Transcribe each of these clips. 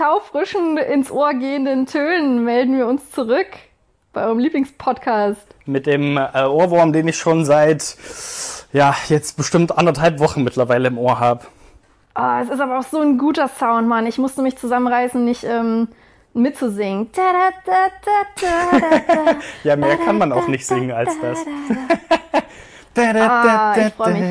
taufrischen, ins Ohr gehenden Tönen melden wir uns zurück bei eurem Lieblingspodcast. Mit dem äh, Ohrwurm, den ich schon seit, ja, jetzt bestimmt anderthalb Wochen mittlerweile im Ohr habe. Oh, es ist aber auch so ein guter Sound, Mann. Ich musste mich zusammenreißen, nicht ähm, mitzusingen. ja, mehr kann man auch nicht singen als das. Ah, ich freue mich.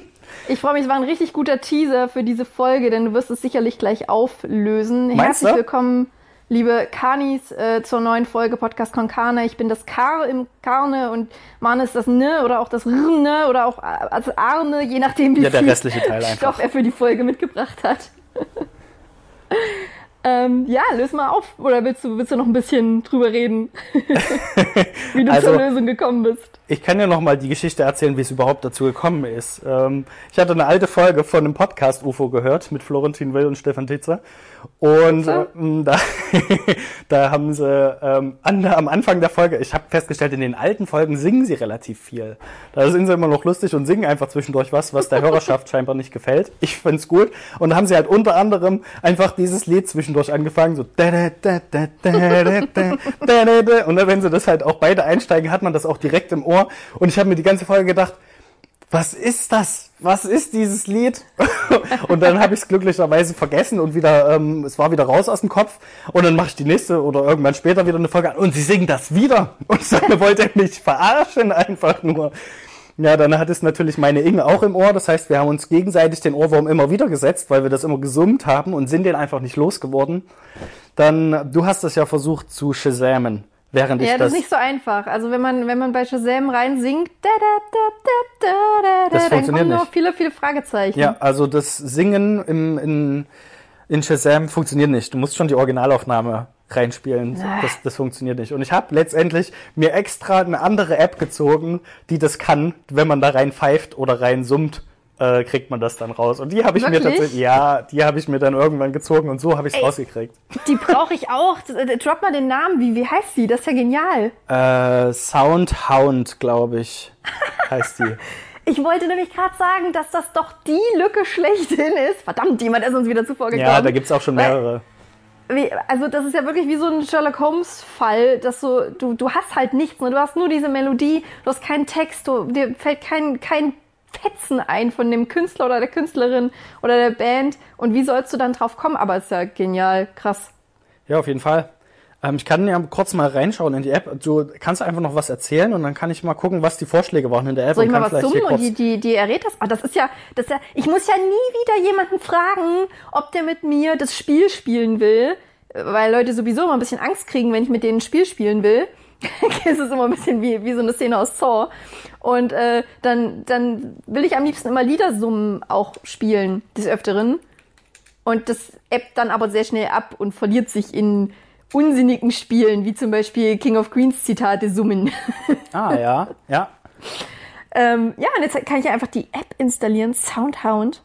Ich freue mich, es war ein richtig guter Teaser für diese Folge, denn du wirst es sicherlich gleich auflösen. Meinst Herzlich du? willkommen, liebe Kanis, äh, zur neuen Folge Podcast Konkane. Ich bin das Kar im Karne und Man ist das Ne oder auch das Rne oder auch äh, also Arne, je nachdem, wie Ja, der viel restliche Teil. Stoff er für die Folge mitgebracht hat. ähm, ja, löse mal auf. Oder willst du, willst du noch ein bisschen drüber reden, wie du Also- zur Lösung gekommen bist? Ich kann ja noch mal die Geschichte erzählen, wie es überhaupt dazu gekommen ist. Ähm, ich hatte eine alte Folge von einem Podcast UFO gehört mit Florentin Will und Stefan Titzer. Und Titzer? ähm, da, da haben sie ähm, an, am Anfang der Folge, ich habe festgestellt, in den alten Folgen singen sie relativ viel. Da sind sie immer noch lustig und singen einfach zwischendurch was, was der Hörerschaft scheinbar nicht gefällt. Ich find's gut. Und da haben sie halt unter anderem einfach dieses Lied zwischendurch angefangen, so da, da, da, da, da, da, da, da, da, da. und dann, wenn sie das halt auch beide einsteigen, hat man das auch direkt im Ohr. Und ich habe mir die ganze Folge gedacht, was ist das? Was ist dieses Lied? und dann habe ich es glücklicherweise vergessen und wieder, ähm, es war wieder raus aus dem Kopf. Und dann mache ich die nächste oder irgendwann später wieder eine Folge an und sie singen das wieder. Und ich sage, wollt mich verarschen einfach nur? Ja, dann hat es natürlich meine Inge auch im Ohr. Das heißt, wir haben uns gegenseitig den Ohrwurm immer wieder gesetzt, weil wir das immer gesummt haben und sind den einfach nicht losgeworden. Dann, du hast das ja versucht zu shazamen, während ich Ja, das das... ist nicht so einfach. Also wenn man, wenn man bei Shazam rein singt, da, da, da, da, da, da, Das dann funktioniert kommen noch viele, viele Fragezeichen. Ja, also das Singen im, in, in Shazam funktioniert nicht. Du musst schon die Originalaufnahme reinspielen. Ah. Das, das funktioniert nicht. Und ich habe letztendlich mir extra eine andere App gezogen, die das kann. Wenn man da rein pfeift oder rein summt, äh, kriegt man das dann raus. Und die habe ich mir Wirklich? tatsächlich, ja, die habe ich mir dann irgendwann gezogen und so habe ich es rausgekriegt. Die brauche ich auch. Äh, Drop mal den Namen. Wie, wie heißt die? Das ist ja genial. Äh, Soundhound, glaube ich, heißt die. Ich wollte nämlich gerade sagen, dass das doch die Lücke schlechthin ist. Verdammt, jemand ist uns wieder zuvor gekommen. ja, da gibt's auch schon Weil- mehrere. Wie, also das ist ja wirklich wie so ein Sherlock Holmes Fall, dass so du du hast halt nichts, ne? du hast nur diese Melodie, du hast keinen Text, du, dir fällt kein kein Fetzen ein von dem Künstler oder der Künstlerin oder der Band und wie sollst du dann drauf kommen? Aber ist ja genial, krass. Ja, auf jeden Fall. Ähm, ich kann ja kurz mal reinschauen in die App. Du kannst einfach noch was erzählen und dann kann ich mal gucken, was die Vorschläge waren in der App. Soll ich und mal kann was summen und die, die, die errät das? Ah, das ist ja, das ist ja, ich muss ja nie wieder jemanden fragen, ob der mit mir das Spiel spielen will, weil Leute sowieso immer ein bisschen Angst kriegen, wenn ich mit denen ein Spiel spielen will. es ist immer ein bisschen wie, wie so eine Szene aus Saw. Und äh, dann, dann will ich am liebsten immer Liedersummen auch spielen, des Öfteren. Und das App dann aber sehr schnell ab und verliert sich in unsinnigen Spielen, wie zum Beispiel King of Queens Zitate summen. Ah, ja, ja. Ähm, ja, und jetzt kann ich einfach die App installieren, Soundhound,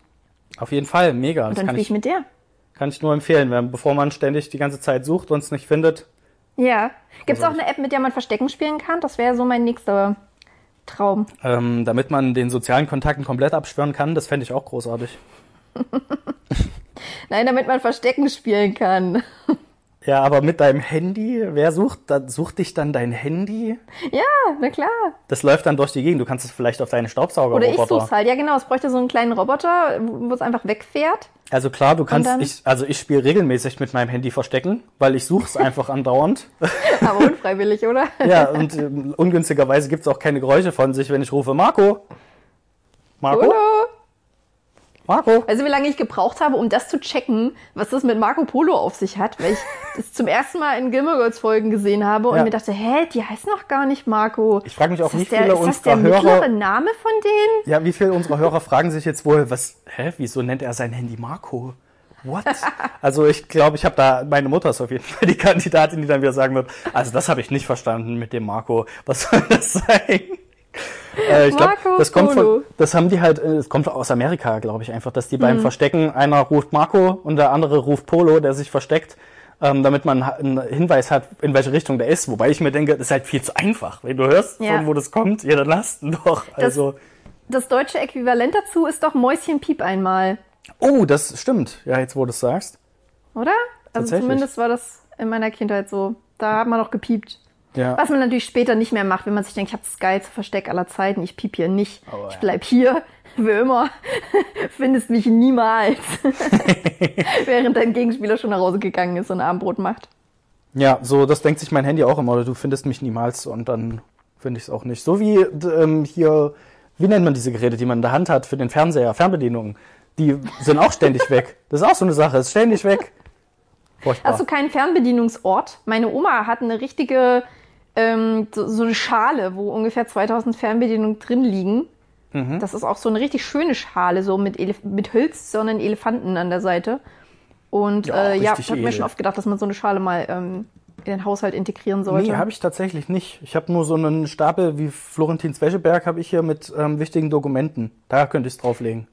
Auf jeden Fall, mega. und dann spiele ich ich, mit der. kann ich nur empfehlen, wenn, bevor man ständig die ganze Zeit sucht und es nicht findet. Ja. Gibt es auch eine App, mit der man Verstecken spielen kann? Das wäre so mein nächster Traum. Ähm, damit man den sozialen Kontakten komplett abschwören kann, das fände ich auch großartig. Nein, damit man Verstecken spielen kann. Ja, aber mit deinem Handy, wer sucht, da sucht dich dann dein Handy? Ja, na klar. Das läuft dann durch die Gegend. Du kannst es vielleicht auf deine Oder ich such's halt. Ja, genau. Es bräuchte so einen kleinen Roboter, wo es einfach wegfährt. Also klar, du kannst, dann? ich, also ich spiele regelmäßig mit meinem Handy verstecken, weil ich suche es einfach andauernd. Aber unfreiwillig, oder? Ja, und ähm, ungünstigerweise gibt's auch keine Geräusche von sich, wenn ich rufe, Marco. Marco? Hallo. Marco? Also wie lange ich gebraucht habe, um das zu checken, was das mit Marco Polo auf sich hat, weil ich das zum ersten Mal in Gilmore Girls Folgen gesehen habe und Ja. mir dachte, hä, die heißt noch gar nicht Marco. Ich frage mich auch, wie der, viele ist das der unserer mittlere Hörer, Name von denen? ja, wie viele unserer Hörer fragen sich jetzt wohl, was, hä, wieso nennt er sein Handy Marco? What? Also ich glaube, ich habe da, meine Mutter ist auf jeden Fall die Kandidatin, die dann wieder sagen wird, also das habe ich nicht verstanden mit dem Marco. Was soll das sein? Äh, ich glaube, Marco das kommt von, das haben die halt, äh, es kommt aus Amerika, glaube ich einfach, dass die Mhm. beim Verstecken einer ruft Marco und der andere ruft Polo, der sich versteckt, ähm, damit man einen Hinweis hat, in welche Richtung der ist. Wobei ich mir denke, das ist halt viel zu einfach. Wenn du hörst, Ja. von wo das kommt, ja, dann lass ihn doch. Also das deutsche Äquivalent dazu ist doch Mäuschen Piep einmal, Oh, das stimmt. Ja, jetzt wo du es sagst. oder? Also zumindest war das in meiner Kindheit so. Da hat man noch gepiept. Ja. Was man natürlich später nicht mehr macht, wenn man sich denkt, ich habe das geilste Versteck aller Zeiten, ich piep hier nicht. Oh, ich ja. bleib hier, wie immer. Findest mich niemals. Während dein Gegenspieler schon nach Hause gegangen ist und Abendbrot macht. Ja, so, das denkt sich mein Handy auch immer. Du findest mich niemals und dann finde ich es auch nicht. So wie ähm, hier, wie nennt man diese Geräte, die man in der Hand hat für den Fernseher, Fernbedienungen. Die sind auch ständig weg. Das ist auch so eine Sache, ist ständig weg. Furchtbar. Hast du keinen Fernbedienungsort? Meine Oma hat eine richtige, ähm, so, so eine Schale, wo ungefähr 2000 Fernbedienungen drin liegen. Mhm. Das ist auch so eine richtig schöne Schale, so mit, Elef mit hölzernen Elefanten an der Seite. Und Ja, äh, ja, ich habe mir schon oft gedacht, dass man so eine Schale mal ähm, in den Haushalt integrieren sollte. Nee, habe ich tatsächlich nicht. Ich habe nur so einen Stapel wie Florentin Zwescheberg habe ich hier mit ähm, wichtigen Dokumenten. Da könnte ich es drauflegen.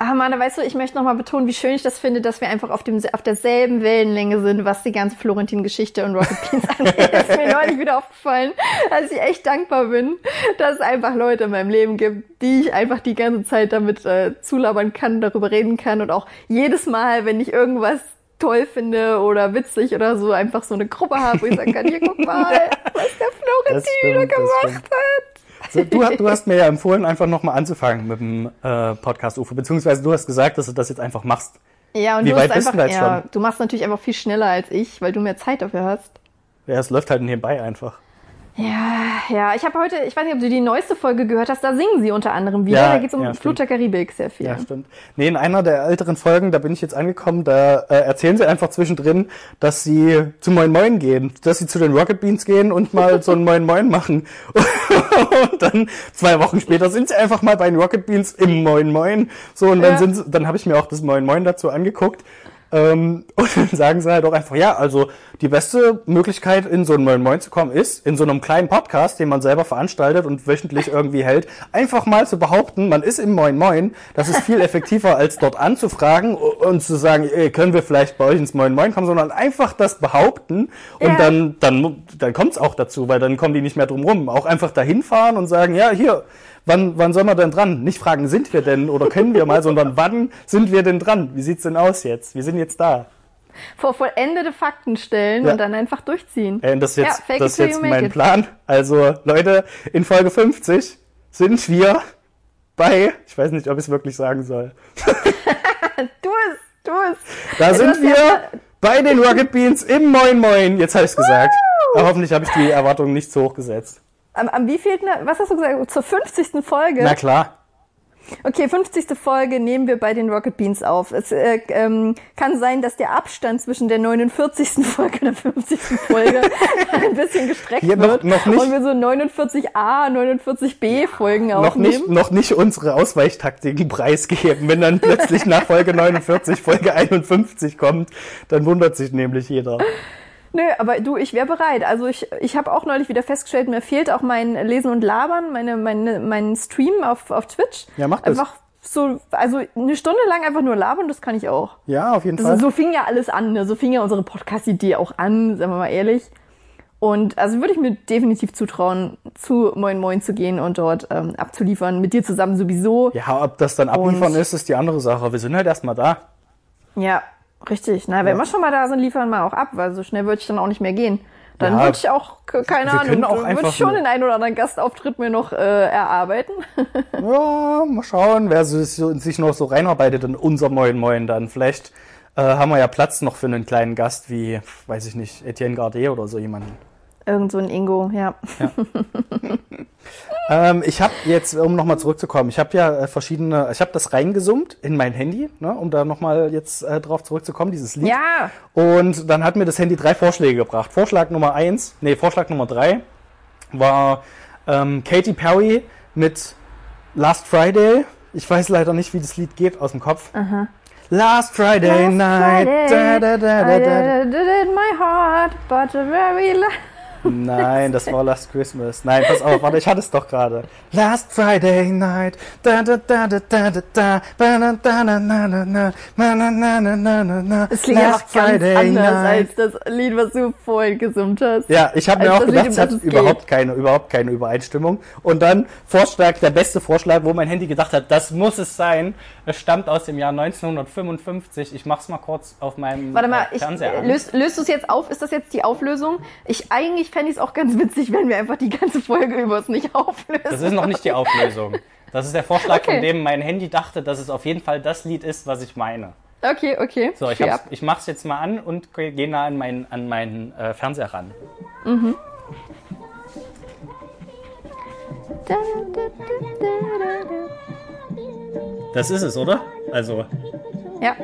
Ah, Mann, weißt du, ich möchte nochmal betonen, wie schön ich das finde, dass wir einfach auf, dem, auf derselben Wellenlänge sind, was die ganze Florentin-Geschichte und Rocket Beans angeht. Das ist mir neulich wieder aufgefallen, dass ich echt dankbar bin, dass es einfach Leute in meinem Leben gibt, die ich einfach die ganze Zeit damit äh, zulabern kann, darüber reden kann und auch jedes Mal, wenn ich irgendwas toll finde oder witzig oder so, einfach so eine Gruppe habe, wo ich sagen kann, hier guck mal, was der Florentin wieder gemacht hat. So, du, hast- du hast mir ja empfohlen, einfach nochmal anzufangen mit dem äh, Podcast UFO, beziehungsweise du hast gesagt, dass du das jetzt einfach machst. Ja, und Wie du weit bist einfach, du ja, schon? du machst natürlich einfach viel schneller als ich, weil du mehr Zeit dafür hast. Ja, es läuft halt nebenbei einfach. Ja, ja, ich habe heute, ich weiß nicht, ob du die neueste Folge gehört hast, da singen sie unter anderem wieder. Ja, da geht es um ja, Flut der Karibik sehr viel. Ja, stimmt. Nee, in einer der älteren Folgen, da bin ich jetzt angekommen, da äh, erzählen sie einfach zwischendrin, dass sie zu Moin Moin gehen, dass sie zu den Rocket Beans gehen und mal so ein Moin Moin machen. und dann zwei Wochen später sind sie einfach mal bei den Rocket Beans im Moin Moin. So, und dann Ja. sind sie, dann habe ich mir auch das Moin Moin dazu angeguckt. Ähm, und dann sagen sie halt auch einfach, ja, also die beste Möglichkeit, in so ein Moin Moin zu kommen, ist, in so einem kleinen Podcast, den man selber veranstaltet und wöchentlich irgendwie hält, einfach mal zu behaupten, man ist im Moin Moin. Das ist viel effektiver, als dort anzufragen und zu sagen, ey, können wir vielleicht bei euch ins Moin Moin kommen, sondern einfach das behaupten und Ja. dann, dann, dann kommt es auch dazu, weil dann kommen die nicht mehr drum rum. Auch einfach dahin fahren und sagen, ja, hier, Wann, wann soll man denn dran? Nicht fragen, sind wir denn oder können wir mal, sondern wann sind wir denn dran? Wie sieht's denn aus jetzt? Wir sind jetzt da. Vor vollendete Fakten stellen Ja. und dann einfach durchziehen. Äh, das ist jetzt, Ja, das ist jetzt mein it. Plan. Also, Leute, in Folge 50 sind wir bei, ich weiß nicht, ob ich es wirklich sagen soll. Du es, du es. Da sind hast ja wir bei den Rocket Beans im Moin Moin. Jetzt habe ich gesagt. Aber hoffentlich habe ich die Erwartungen nicht zu hoch gesetzt. Am, am wievielten, was hast du gesagt? Zur 50. Folge? Na klar. Okay, 50. Folge nehmen wir bei den Rocket Beans auf. Es äh, ähm, kann sein, dass der Abstand zwischen der 49. Folge und der 50. Folge ein bisschen gestreckt Hier noch- wird. noch nicht. Und wir so 49a, 49b Folgen Noch aufnehmen. nicht, noch nicht unsere Ausweichtaktiken preisgeben. Wenn dann plötzlich nach Folge 49 Folge 51 kommt, dann wundert sich nämlich jeder. Nö, aber du, ich wäre bereit. Also ich, ich habe auch neulich wieder festgestellt, mir fehlt auch mein Lesen und Labern, meine, meine, mein Stream auf, auf Twitch. Ja, mach das. Einfach so, also eine Stunde lang einfach nur labern, das kann ich auch. Ja, auf jeden Das Fall. so fing ja alles an, ne? so fing ja unsere Podcast-Idee auch an, sagen wir mal ehrlich. Und also würde ich mir definitiv zutrauen, zu Moin Moin zu gehen und dort ähm, abzuliefern, mit dir zusammen sowieso. Ja, ob das dann abliefern Und- ist, ist die andere Sache. Wir sind halt erstmal da. Ja, richtig. Na, wenn wir schon mal da sind, liefern wir auch ab, weil so schnell würde ich dann auch nicht mehr gehen. Dann Ja, würde ich auch, k- keine Ahnung, auch würde ich schon den einen oder anderen Gastauftritt mir noch äh, erarbeiten. Ja, mal schauen, wer sich noch so reinarbeitet in unser Moin Moin dann. Vielleicht äh, haben wir ja Platz noch für einen kleinen Gast wie, weiß ich nicht, Etienne Gardet oder so jemanden. Irgend so ein Ingo, ja. Ähm, ich habe jetzt, um nochmal zurückzukommen, ich habe ja äh, verschiedene, ich habe das reingesummt in mein Handy, ne, um da nochmal jetzt äh, drauf zurückzukommen, dieses Lied. Ja, Und dann hat mir das Handy drei Vorschläge gebracht. Vorschlag Nummer eins, nee, Vorschlag Nummer drei war ähm, Katy Perry mit Last Friday. Ich weiß leider nicht, wie das Lied geht aus dem Kopf. Last Friday Last night. Friday, Da, da, da, da, I da. did it in my heart, but a very la- Nein, das war Last Christmas. Nein, pass auf, warte, ich hatte es doch gerade. Last Friday night. Da da da da da da da. Ba, na, da, na, na, na, na. Ma, na, na, na, na, na, na. Das klingt Last einfach ganz anders night. als das Lied, was du vorhin gesummt hast. Ja, ich habe mir als auch das gedacht, Lied, um es hat das es überhaupt keine, überhaupt keine Übereinstimmung. Und dann Vorschlag, der beste Vorschlag, wo mein Handy gedacht hat, das muss es sein. Es stammt aus dem Jahr 1955. Ich mach's mal kurz auf meinem Warte mal, äh, ich, Fernseher an. löst, löst du es jetzt auf? Ist das jetzt die Auflösung? Ich eigentlich fände ich es auch ganz witzig, wenn wir einfach die ganze Folge über es nicht auflösen. Das ist noch nicht die Auflösung. Das ist der Vorschlag, Okay. von dem mein Handy dachte, dass es auf jeden Fall das Lied ist, was ich meine. Okay, okay. So, ich, ich mach's jetzt mal an und gehe nah an meinen, an meinen äh, Fernseher ran. Da, Das ist es, oder? Also. Ja,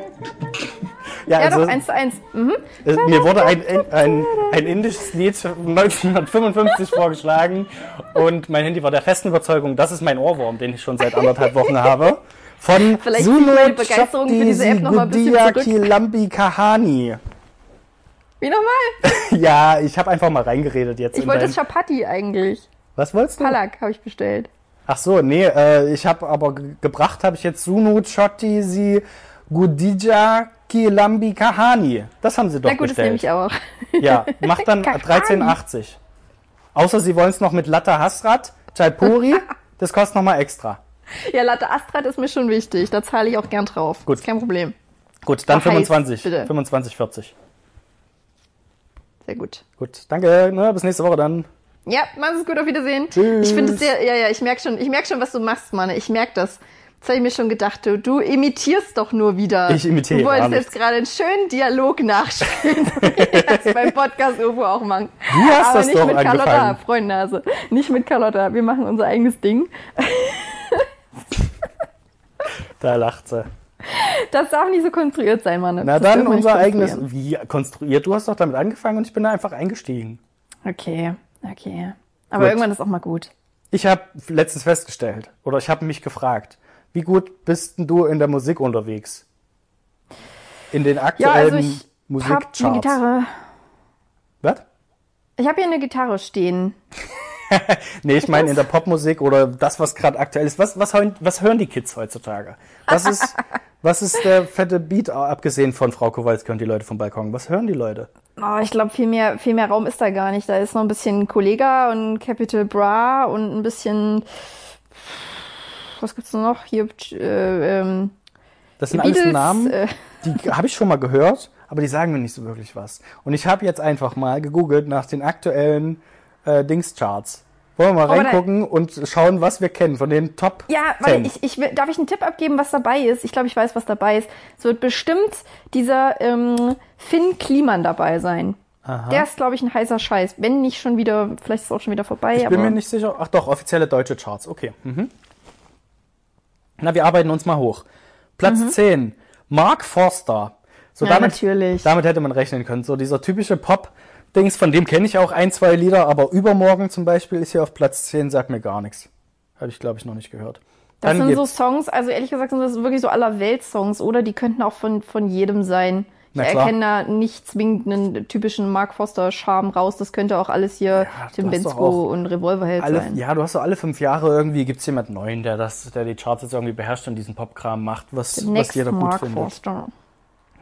ja, ja also doch, eins zu eins. Mhm. äh, mir wurde ein, ein, ein indisches Lied 1955 vorgeschlagen und mein Handy war der festen Überzeugung, das ist mein Ohrwurm, den ich schon seit anderthalb Wochen habe. Von Vielleicht zurück. Kilambi Kahani. Wie nochmal? Ja, ich habe einfach mal reingeredet jetzt. Ich wollte dein- das Chapati eigentlich. Was wolltest du? Palak habe ich bestellt. Ach so, nee, äh, ich habe aber ge- gebracht habe ich jetzt Sunu Chotti si Gudija Kilambi Kahani. Das haben sie doch Na gut, das nehme bestellt. ich auch. Ja, macht dann Kahani. 13,80. Außer sie wollen es noch mit Latte Hasrat, Chaipuri, das kostet nochmal extra. Ja, Latte Astrat ist mir schon wichtig. Da zahle ich auch gern drauf. Gut. Ist kein Problem. Gut, dann Ach, heiß, 25, bitte. 25, 40. Sehr gut. Gut, danke, ne, bis nächste Woche dann. Ja, mach's es gut, auf Wiedersehen. Tschüss. Ich finde es sehr, ja, ja, ich merke schon, ich merke schon, was du machst, Mann. Ich merke das. Das habe ich mir schon gedacht. Du, du imitierst doch nur wieder. Ich imitiere Du wolltest jetzt gerade einen schönen Dialog nachspielen, wie das beim Podcast UFO auch machen. Du hast Aber das nicht doch mit Carlotta. Freundnase. Nicht mit Carlotta. Wir machen unser eigenes Ding. Da lacht sie. Das darf nicht so konstruiert sein, Mann. Na Das dann unser eigenes, wie konstruiert, du hast doch damit angefangen und ich bin da einfach eingestiegen. Okay, okay. Aber Gut. irgendwann ist auch mal gut. Ich habe letztens festgestellt, oder ich habe mich gefragt, wie gut bist denn du in der Musik unterwegs? In den Ja, aktuellen also ich habe eine Musikcharts. Gitarre. Was? Ich habe hier eine Gitarre stehen. Nee, ich meine in der Popmusik oder das, was gerade aktuell ist. Was, was, hören, was hören die Kids heutzutage? Was ist, was ist der fette Beat, abgesehen von Frau Kowalski und die Leute vom Balkon? Was hören die Leute? Oh, ich glaube, viel mehr, viel mehr Raum ist da gar nicht. Da ist noch ein bisschen Kollega und Capital Bra und ein bisschen. Was gibt's noch? Hier, äh, ähm, Das sind alles Namen, Äh, die habe ich schon mal gehört, aber die sagen mir nicht so wirklich was. Und ich habe jetzt einfach mal gegoogelt nach den aktuellen äh, Dingscharts. Wollen wir mal da- reingucken und schauen, was wir kennen von den Top ja, 10. weil ich, ich darf ich einen Tipp abgeben, was dabei ist? Ich glaube, ich weiß, was dabei ist. Es wird bestimmt dieser ähm, Finn Kliman dabei sein. Der ist, glaube ich, ein heißer Scheiß. Wenn nicht schon wieder, vielleicht ist es auch schon wieder vorbei. Ich aber bin mir nicht sicher. Ach doch, offizielle deutsche Charts. Okay. Mhm. Na, wir arbeiten uns mal hoch. Platz 10. Mark Forster. So Mhm. Ja, damit, natürlich. damit hätte man rechnen können. So dieser typische Pop-Dings, von dem kenne ich auch ein, zwei Lieder, aber Übermorgen zum Beispiel ist hier auf Platz 10, sagt mir gar nichts. Habe ich, glaube ich, noch nicht gehört. Das Dann sind so Songs, also ehrlich gesagt sind das wirklich so aller Welt-Songs, oder? Die könnten auch von, von jedem sein. Ich Na klar. erkenne da nicht zwingend einen typischen Mark Foster-Charme raus. Das könnte auch alles hier Tim hast doch Bensko und Revolverheld alle, sein. ja, du hast so alle fünf Jahre irgendwie gibt's jemand neuen, der das, der die Charts jetzt irgendwie beherrscht und diesen Popkram macht, was, was jeder gut Mark findet. Foster.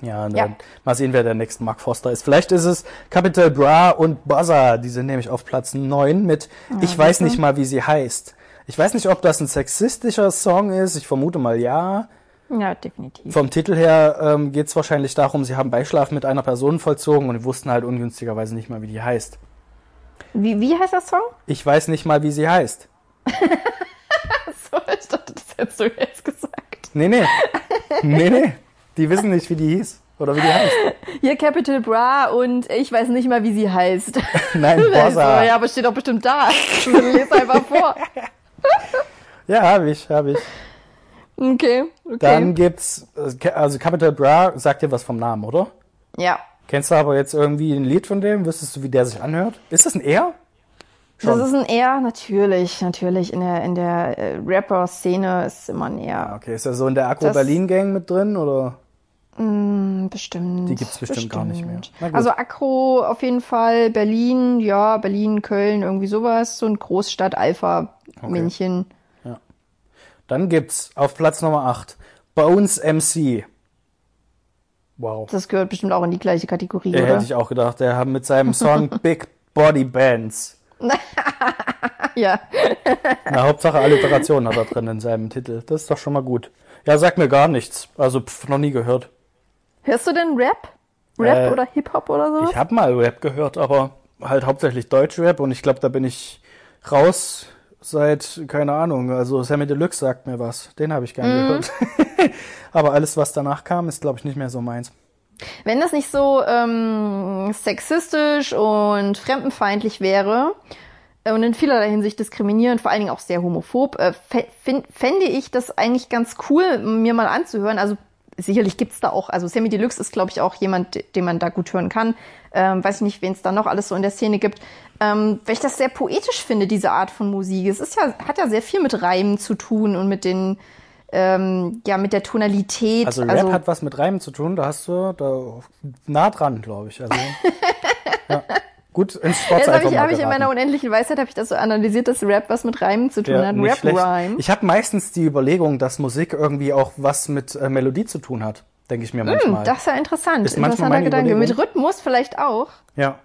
Ja, und Ja. dann mal sehen, wer der nächste Mark Foster ist. Vielleicht ist es Capital Bra und Buzzer. Die sind nämlich auf Platz 9 mit Ich weiß nicht mal, wie sie heißt. Ich weiß nicht, ob das ein sexistischer Song ist. Ich vermute mal ja. Ja, definitiv. Vom Titel her ähm, geht es wahrscheinlich darum, sie haben Beischlaf mit einer Person vollzogen und wussten halt ungünstigerweise nicht mal, wie die heißt. Wie, wie heißt der Song? Ich weiß nicht mal, wie sie heißt. So, ich dachte, das hättest du jetzt gesagt. Nee, nee. nee, nee. Die wissen nicht, wie die hieß. Oder wie die heißt. Hier Capital Bra und ich weiß nicht mal, wie sie heißt. Nein, So, Buzzer. ja, aber steht doch bestimmt da. Lies einfach vor. Ja, habe ich, habe ich. Okay, okay. Dann gibt's, also Capital Bra sagt dir was vom Namen, oder? ja. Kennst du aber jetzt irgendwie ein Lied von dem? Wüsstest du, wie der sich anhört? Ist das ein Er? Schon. Das ist ein R, natürlich, natürlich. In der, in der äh, Rapper-Szene ist immer ein R. okay, ist er so in der Agro Das- Berlin Gang mit drin oder? Hm, bestimmt. Die gibt's bestimmt gar nicht mehr. Also Akro auf jeden Fall, Berlin, ja, Berlin, Köln, irgendwie sowas. So ein Großstadt-Alpha-Männchen. Dann gibt's auf Platz Nummer 8 Bones MC. Wow. Das gehört bestimmt auch in die gleiche Kategorie, Der oder? hätte ich auch gedacht. Der hat mit seinem Song Big Body Bands. Ja. Na, Hauptsache Alliteration hat er drin in seinem Titel. Das ist doch schon mal gut. Ja, sagt mir gar nichts. Also pff, noch nie gehört. Hörst du denn Rap? Rap Äh, oder Hip-Hop oder so? Ich habe mal Rap gehört, aber halt hauptsächlich Deutschrap und ich glaube, da bin ich raus seit, keine Ahnung, also Sammy Deluxe sagt mir was. Den habe ich gern gehört. aber alles, was danach kam, ist, glaube ich, nicht mehr so meins. Wenn das nicht so ähm, sexistisch und fremdenfeindlich wäre äh, und in vielerlei Hinsicht diskriminierend, vor allen Dingen auch sehr homophob, äh, fände ich das eigentlich ganz cool, mir mal anzuhören. Also sicherlich gibt's da auch, also Sammy Deluxe ist, glaube ich, auch jemand, den man da gut hören kann. Ähm, weiß ich nicht, wen es da noch alles so in der Szene gibt. Ähm, weil ich das sehr poetisch finde, diese Art von Musik. Es ist ja, hat ja sehr viel mit Reimen zu tun und mit den, ähm, ja, mit der Tonalität. Also Rap hat was mit Reimen zu tun, da hast du da nah dran, glaube ich. Also, ja. Gut ins Sport Jetzt habe ich, hab ich in meiner unendlichen Weisheit habe ich das so analysiert, dass Rap was mit Reimen zu tun Ja, hat. nicht schlecht. Rap-Rhyme. Ich habe meistens die Überlegung, dass Musik irgendwie auch was mit äh, Melodie zu tun hat, denke ich mir manchmal. Hm, das ist ja interessant. Ist Interessanter Gedanke. Mit Überlegung. Rhythmus vielleicht auch. ja.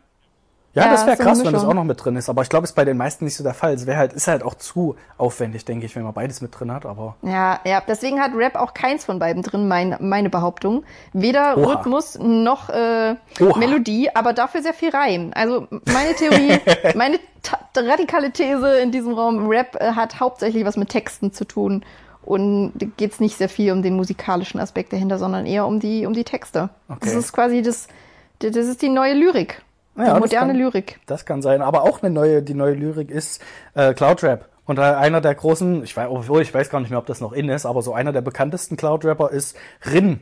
Ja, Ja, das wäre so krass, wenn das auch noch mit drin ist. Aber ich glaube, ist bei den meisten nicht so der Fall. Es wäre halt, ist halt auch zu aufwendig, denke ich, wenn man beides mit drin hat. Aber Ja, ja, deswegen hat Rap auch keins von beiden drin, mein, meine Behauptung. Weder Oha. Rhythmus noch äh, Oha. Melodie, aber dafür sehr viel Reim. Also meine Theorie, meine radikale These in diesem Raum, Rap äh, hat hauptsächlich was mit Texten zu tun. Und geht es nicht sehr viel um den musikalischen Aspekt dahinter, sondern eher um die, um die Texte. Das Okay. ist quasi das, das ist die neue Lyrik. Ja, die moderne kann- Lyrik. das kann sein. Aber auch eine neue, die neue Lyrik ist äh, Cloudrap. Und einer der großen, ich weiß, obwohl ich weiß gar nicht mehr, ob das noch in ist, aber so einer der bekanntesten Cloudrapper ist Rin.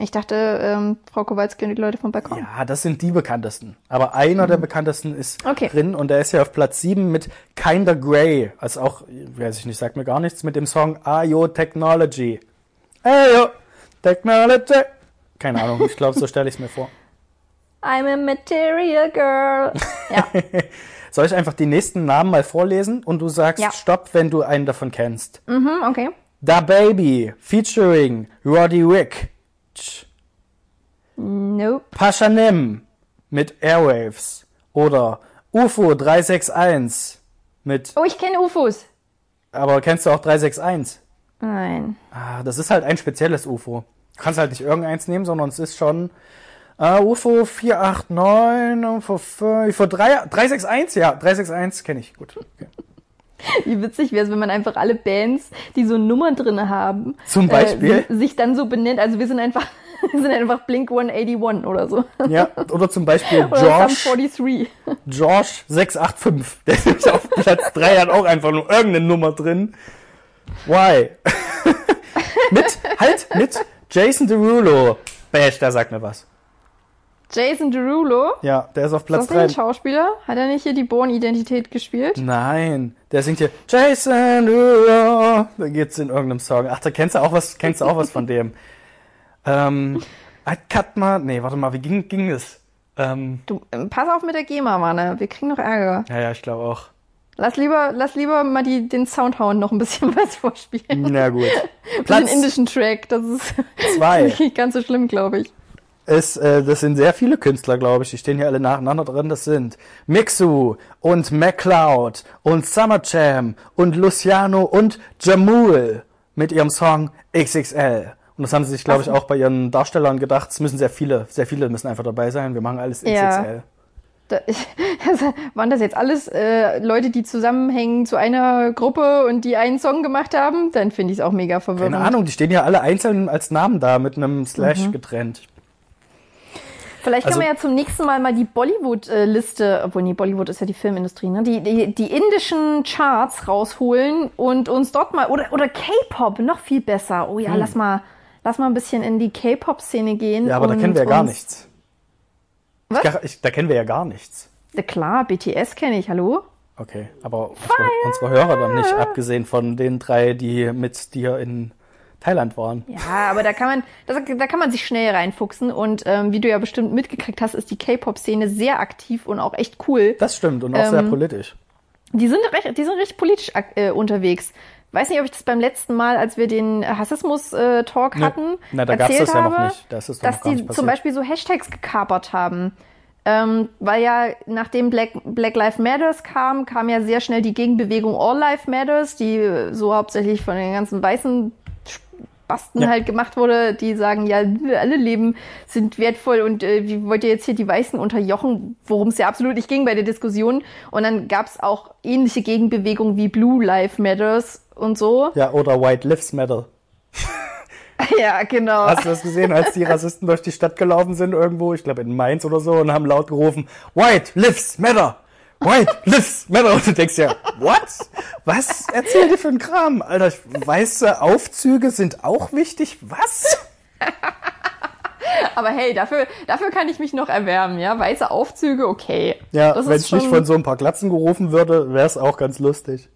Ich dachte, ähm, Frau Kowalski und die Leute vom Balkon. Ja, das sind die bekanntesten. Aber einer der bekanntesten ist Mhm. Okay. drin und der ist ja auf Platz 7 mit Kinda Grey. Also auch, weiß ich nicht, sagt mir gar nichts, mit dem Song Ayo Technology. Ayo Technology. Keine Ahnung, ich glaube, so stelle ich es mir vor. I'm a material girl. Ja. Soll ich einfach die nächsten Namen mal vorlesen und du sagst Ja. Stopp, wenn du einen davon kennst. mhm, okay. Da Baby featuring Roddy Rick. Nope. Paschanim mit Airwaves. Oder UFO 361 mit Oh, ich kenne UFOs. Aber kennst du auch 361? Nein. Ah, das ist halt ein spezielles UFO. Du kannst halt nicht irgendeins nehmen, sondern es ist schon äh, UFO 489, UFO 5, UFO 3, 361, ja, 361 kenne ich. Gut. Okay. Wie witzig wäre es, wenn man einfach alle Bands, die so Nummern drin haben, Zum Beispiel? äh, si- sich dann so benennt. Also wir sind einfach, wir sind einfach Blink 181 oder so. Ja, oder zum Beispiel Oder George, Sum 43. George 685. Der ist auf Platz 3, hat auch einfach nur irgendeine Nummer drin. Why? mit, halt, mit Jason Derulo. Bash, der sagt mir was. Jason Derulo. Ja, der ist auf Ist Platz das nicht ein 3. Schauspieler? Hat er nicht hier die Born-Identität gespielt? Nein, der singt hier Jason Derulo. Da geht's in irgendeinem Song. Ach, da kennst du auch was, kennst du auch was von dem. Ähm, I cut my, nee, warte mal, wie ging, ging es? Ähm, Du, ähm, pass auf mit der GEMA, Mann. Wir kriegen noch Ärger. ja, ja, ich glaube auch. Lass lieber, lass lieber mal die, den Soundhound noch ein bisschen was vorspielen. Na gut. Den Platz indischen Track, das ist zwei nicht ganz so schlimm, glaube ich. Ist, äh, das sind sehr viele Künstler, glaube ich. Die stehen hier alle nacheinander drin. Das sind Mixu und MacLeod und Summer Jam und Luciano und Jamul mit ihrem Song XXL. Und das haben sie sich, glaube ich, auch bei ihren Darstellern gedacht. Es müssen sehr viele, sehr viele müssen einfach dabei sein. Wir machen alles XXL. Ja. Da, also, waren das jetzt alles äh, Leute, die zusammenhängen zu einer Gruppe und die einen Song gemacht haben? Dann finde ich es auch mega verwirrend. Keine Ahnung, die stehen ja alle einzeln als Namen da mit einem Slash Mhm. getrennt. Vielleicht Also- können wir ja zum nächsten Mal mal die Bollywood-Liste, obwohl nee, Bollywood ist ja die Filmindustrie, ne? Die, die, die indischen Charts rausholen und uns dort mal, oder, oder K-Pop, noch viel besser. Oh ja, lass mal, lass mal ein bisschen in die K-Pop-Szene gehen. Hm. Ja, aber da kennen wir ja gar nichts. Was? Ich, ich, da kennen wir ja gar nichts. Ja, klar, BTS kenne ich, hallo? Okay, aber unsere, unsere Hörer dann nicht, abgesehen von den drei, die mit dir in Thailand waren. Ja, aber da kann man, das, da kann man sich schnell reinfuchsen und ähm, wie du ja bestimmt mitgekriegt hast, ist die K-Pop-Szene sehr aktiv und auch echt cool. Das stimmt und auch sehr Ähm, politisch. Die sind recht, die sind richtig politisch äh, unterwegs. Weiß nicht, ob ich das beim letzten Mal, als wir den Rassismus-Talk Nee. hatten, Na, da gab's erzählt das ja noch habe, nicht. Das ist dass die zum. Beispiel so Hashtags gekapert haben. Ähm, weil ja, nachdem Black, Black Lives Matters kam, kam ja sehr schnell die Gegenbewegung All Life Matters, die äh, so hauptsächlich von den ganzen weißen Spasten Ja. halt gemacht wurde, die sagen, ja, alle Leben sind wertvoll und äh, wie wollt ihr jetzt hier die Weißen unterjochen, worum es ja absolut nicht ging bei der Diskussion. Und dann gab es auch ähnliche Gegenbewegungen wie Blue Life Matters und so. Ja, oder White Lives Matter. Ja, genau. Hast du das gesehen, als die Rassisten durch die Stadt gelaufen sind irgendwo, ich glaube in Mainz oder so, und haben laut gerufen, White Lives Matter! White Lives Matter! Und du denkst ja, what? Was erzählt ihr für ein Kram? Alter, weiße Aufzüge sind auch wichtig? Was? Aber hey, dafür, dafür kann ich mich noch erwärmen, ja. Weiße Aufzüge, okay. Ja, das wenn ist es nicht schon- von so ein paar Glatzen gerufen würde, wäre es auch ganz lustig.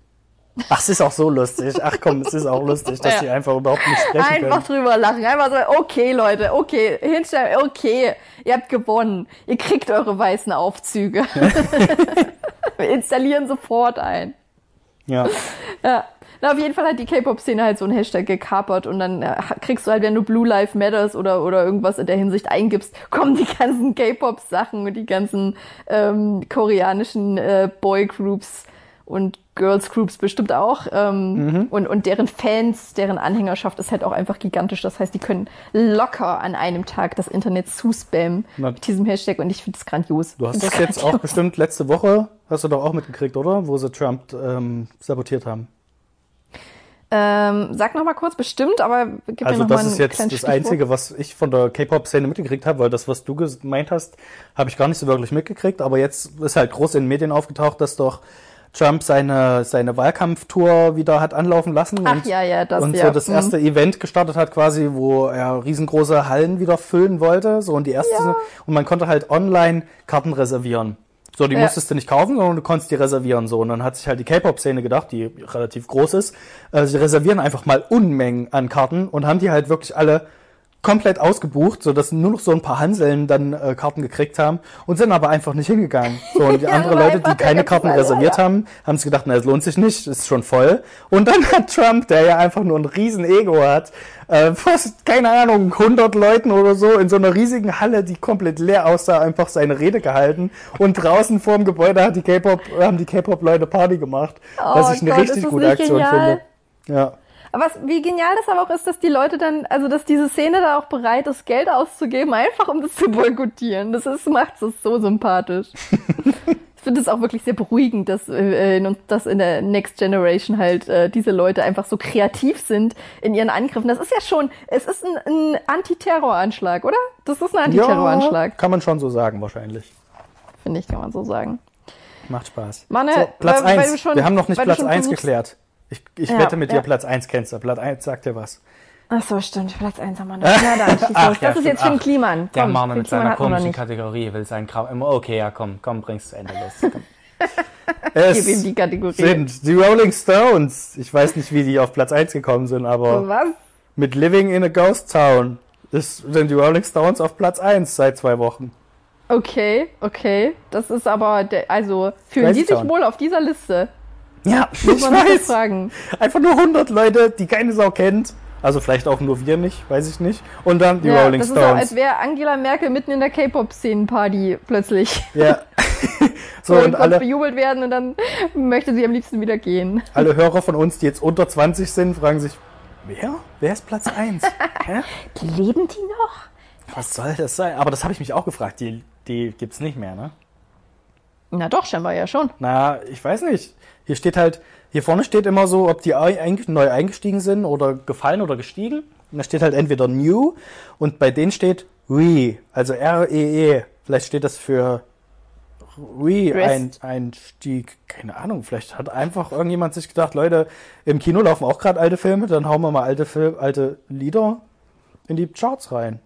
Ach, es ist auch so lustig. Ach komm, es ist auch lustig, dass Ja. sie einfach überhaupt nicht sprechen Einfach können. drüber lachen. Einfach so, okay, Leute, okay, hinstellen, okay, ihr habt gewonnen. Ihr kriegt eure weißen Aufzüge. Wir installieren sofort ein. Ja. Ja. Na, auf jeden Fall hat die K-Pop-Szene halt so einen Hashtag gekapert und dann äh, kriegst du halt, wenn du Blue Life Matters oder, oder irgendwas in der Hinsicht eingibst, kommen die ganzen K-Pop-Sachen und die ganzen ähm, koreanischen äh, Boy-Groups und Girls-Groups bestimmt auch. Ähm, und, und deren Fans, deren Anhängerschaft ist halt auch einfach gigantisch. Das heißt, die können locker an einem Tag das Internet zuspammen Na. mit diesem Hashtag und ich finde das grandios. Du hast find jetzt das auch bestimmt letzte Woche, hast du doch auch mitgekriegt, oder? Wo sie Trump ähm, sabotiert haben. Ähm, sag noch mal kurz, bestimmt, aber gib mir Also noch mal das ein ist jetzt das Stichwort. Einzige, was ich von der K-Pop-Szene mitgekriegt habe, weil das, was du gemeint hast, habe ich gar nicht so wirklich mitgekriegt. Aber jetzt ist halt groß in den Medien aufgetaucht, dass doch Trump seine, seine Wahlkampftour wieder hat anlaufen lassen. Ach und, ja, ja, das, Und ja. so das Mhm. erste Event gestartet hat quasi, wo er riesengroße Hallen wieder füllen wollte. So und die erste, und man konnte halt online Karten reservieren. So, die musstest du nicht kaufen, sondern du konntest die reservieren. So, und dann hat sich halt die K-Pop-Szene gedacht, die relativ groß ist, äh, sie reservieren einfach mal Unmengen an Karten und haben die halt wirklich alle komplett ausgebucht, so dass nur noch so ein paar Hanseln dann äh, Karten gekriegt haben und sind aber einfach nicht hingegangen. So und die Ja, andere Leute, die keine Karten reserviert ja. haben, haben sich gedacht, na, es lohnt sich nicht, ist schon voll. Und dann hat Trump, der ja einfach nur ein riesen Ego hat, äh, fast keine Ahnung 100 Leuten oder so in so einer riesigen Halle, die komplett leer aussah, einfach seine Rede gehalten und draußen vorm Gebäude hat die K-Pop haben die K-Pop Leute Party gemacht, Oh was ich eine Gott, richtig gute Aktion genial? finde. Ja. Aber was, wie genial das aber auch ist, dass die Leute dann, also dass diese Szene da auch bereit ist, Geld auszugeben, einfach um das zu boykottieren. Das ist, macht es so sympathisch. ich finde es auch wirklich sehr beruhigend, dass, äh, in, dass in der Next Generation halt äh, diese Leute einfach so kreativ sind in ihren Angriffen. Das ist ja schon, es ist ein, ein Antiterroranschlag, oder? Das ist ein Antiterroranschlag, kann man schon so sagen wahrscheinlich. finde ich, kann man so sagen. Macht Spaß. Manne, so, Platz weil- weil eins. du schon- Wir haben noch nicht Platz schon eins versuchst- geklärt. Ich, ich Ja, wette mit dir, ja. Platz eins kennst du. Platz eins sagt dir was. Ach so, stimmt. Platz 1 haben wir noch. Ja, dann, schieß Ach, los. ja, Das ist jetzt für den Kliman. Der Komm, mit seiner komischen. Kategorie will sein Kram immer. Okay, ja, komm, komm, bring's zu Ende los. Es Gib ihm die Kategorie. sind die Rolling Stones. Ich weiß nicht, wie die auf Platz eins gekommen sind, aber Was? mit Living in a Ghost Town ist, sind die Rolling Stones auf Platz eins seit zwei Wochen. Okay, okay. Das ist aber, der, also, fühlen die sich Ghost Town. wohl auf dieser Liste? Ja, Muss ich weiß. fragen. Einfach nur 100 Leute, die keine Sau kennt. Also vielleicht auch nur wir nicht, weiß ich nicht. Und dann die ja, Rolling das ist so, Stones. als wäre Angela Merkel mitten in der K-Pop-Szenen-Party plötzlich. ja. so, und und alle, bejubelt werden und dann möchte sie am liebsten wieder gehen. alle Hörer von uns, die jetzt unter 20 sind, fragen sich, wer? Wer ist Platz 1? Hä? Leben die noch? Was soll das sein? Aber das habe ich mich auch gefragt. Die, die gibt's nicht mehr, ne? Na doch, scheinbar ja schon. Na, ich weiß nicht. Hier steht halt, hier vorne steht immer so, ob die ein, neu eingestiegen sind oder gefallen oder gestiegen. Und da steht halt entweder new und bei denen steht re, also R-E-E. -E. Vielleicht steht das für Re-Einstieg. Keine Ahnung, vielleicht hat einfach irgendjemand sich gedacht, Leute, im Kino laufen auch gerade alte Filme, dann hauen wir mal alte, Film, alte Lieder in die Charts rein.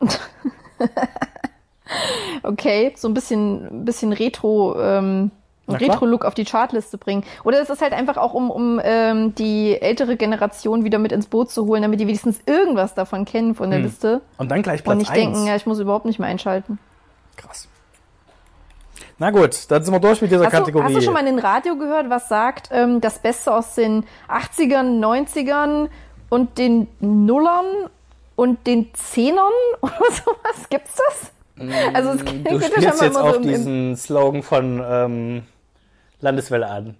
Okay, so ein bisschen, bisschen Retro, ähm. Retro-Look auf die Chartliste bringen. Oder es ist halt einfach auch, um, um ähm, die ältere Generation wieder mit ins Boot zu holen, damit die wenigstens irgendwas davon kennen von der Liste. Und dann gleich Und Platz nicht 1. denken, ja, ich muss überhaupt nicht mehr einschalten. Krass. Na gut, dann sind wir durch mit dieser Hast du, Kategorie. hast du schon mal in den Radio gehört, was sagt, ähm, das Beste aus den 80ern, 90ern und den Nullern und den Zehnern oder sowas? Gibt's das? Also es Mm, du spielst jetzt auf so diesen Slogan von ähm, Landeswelle an.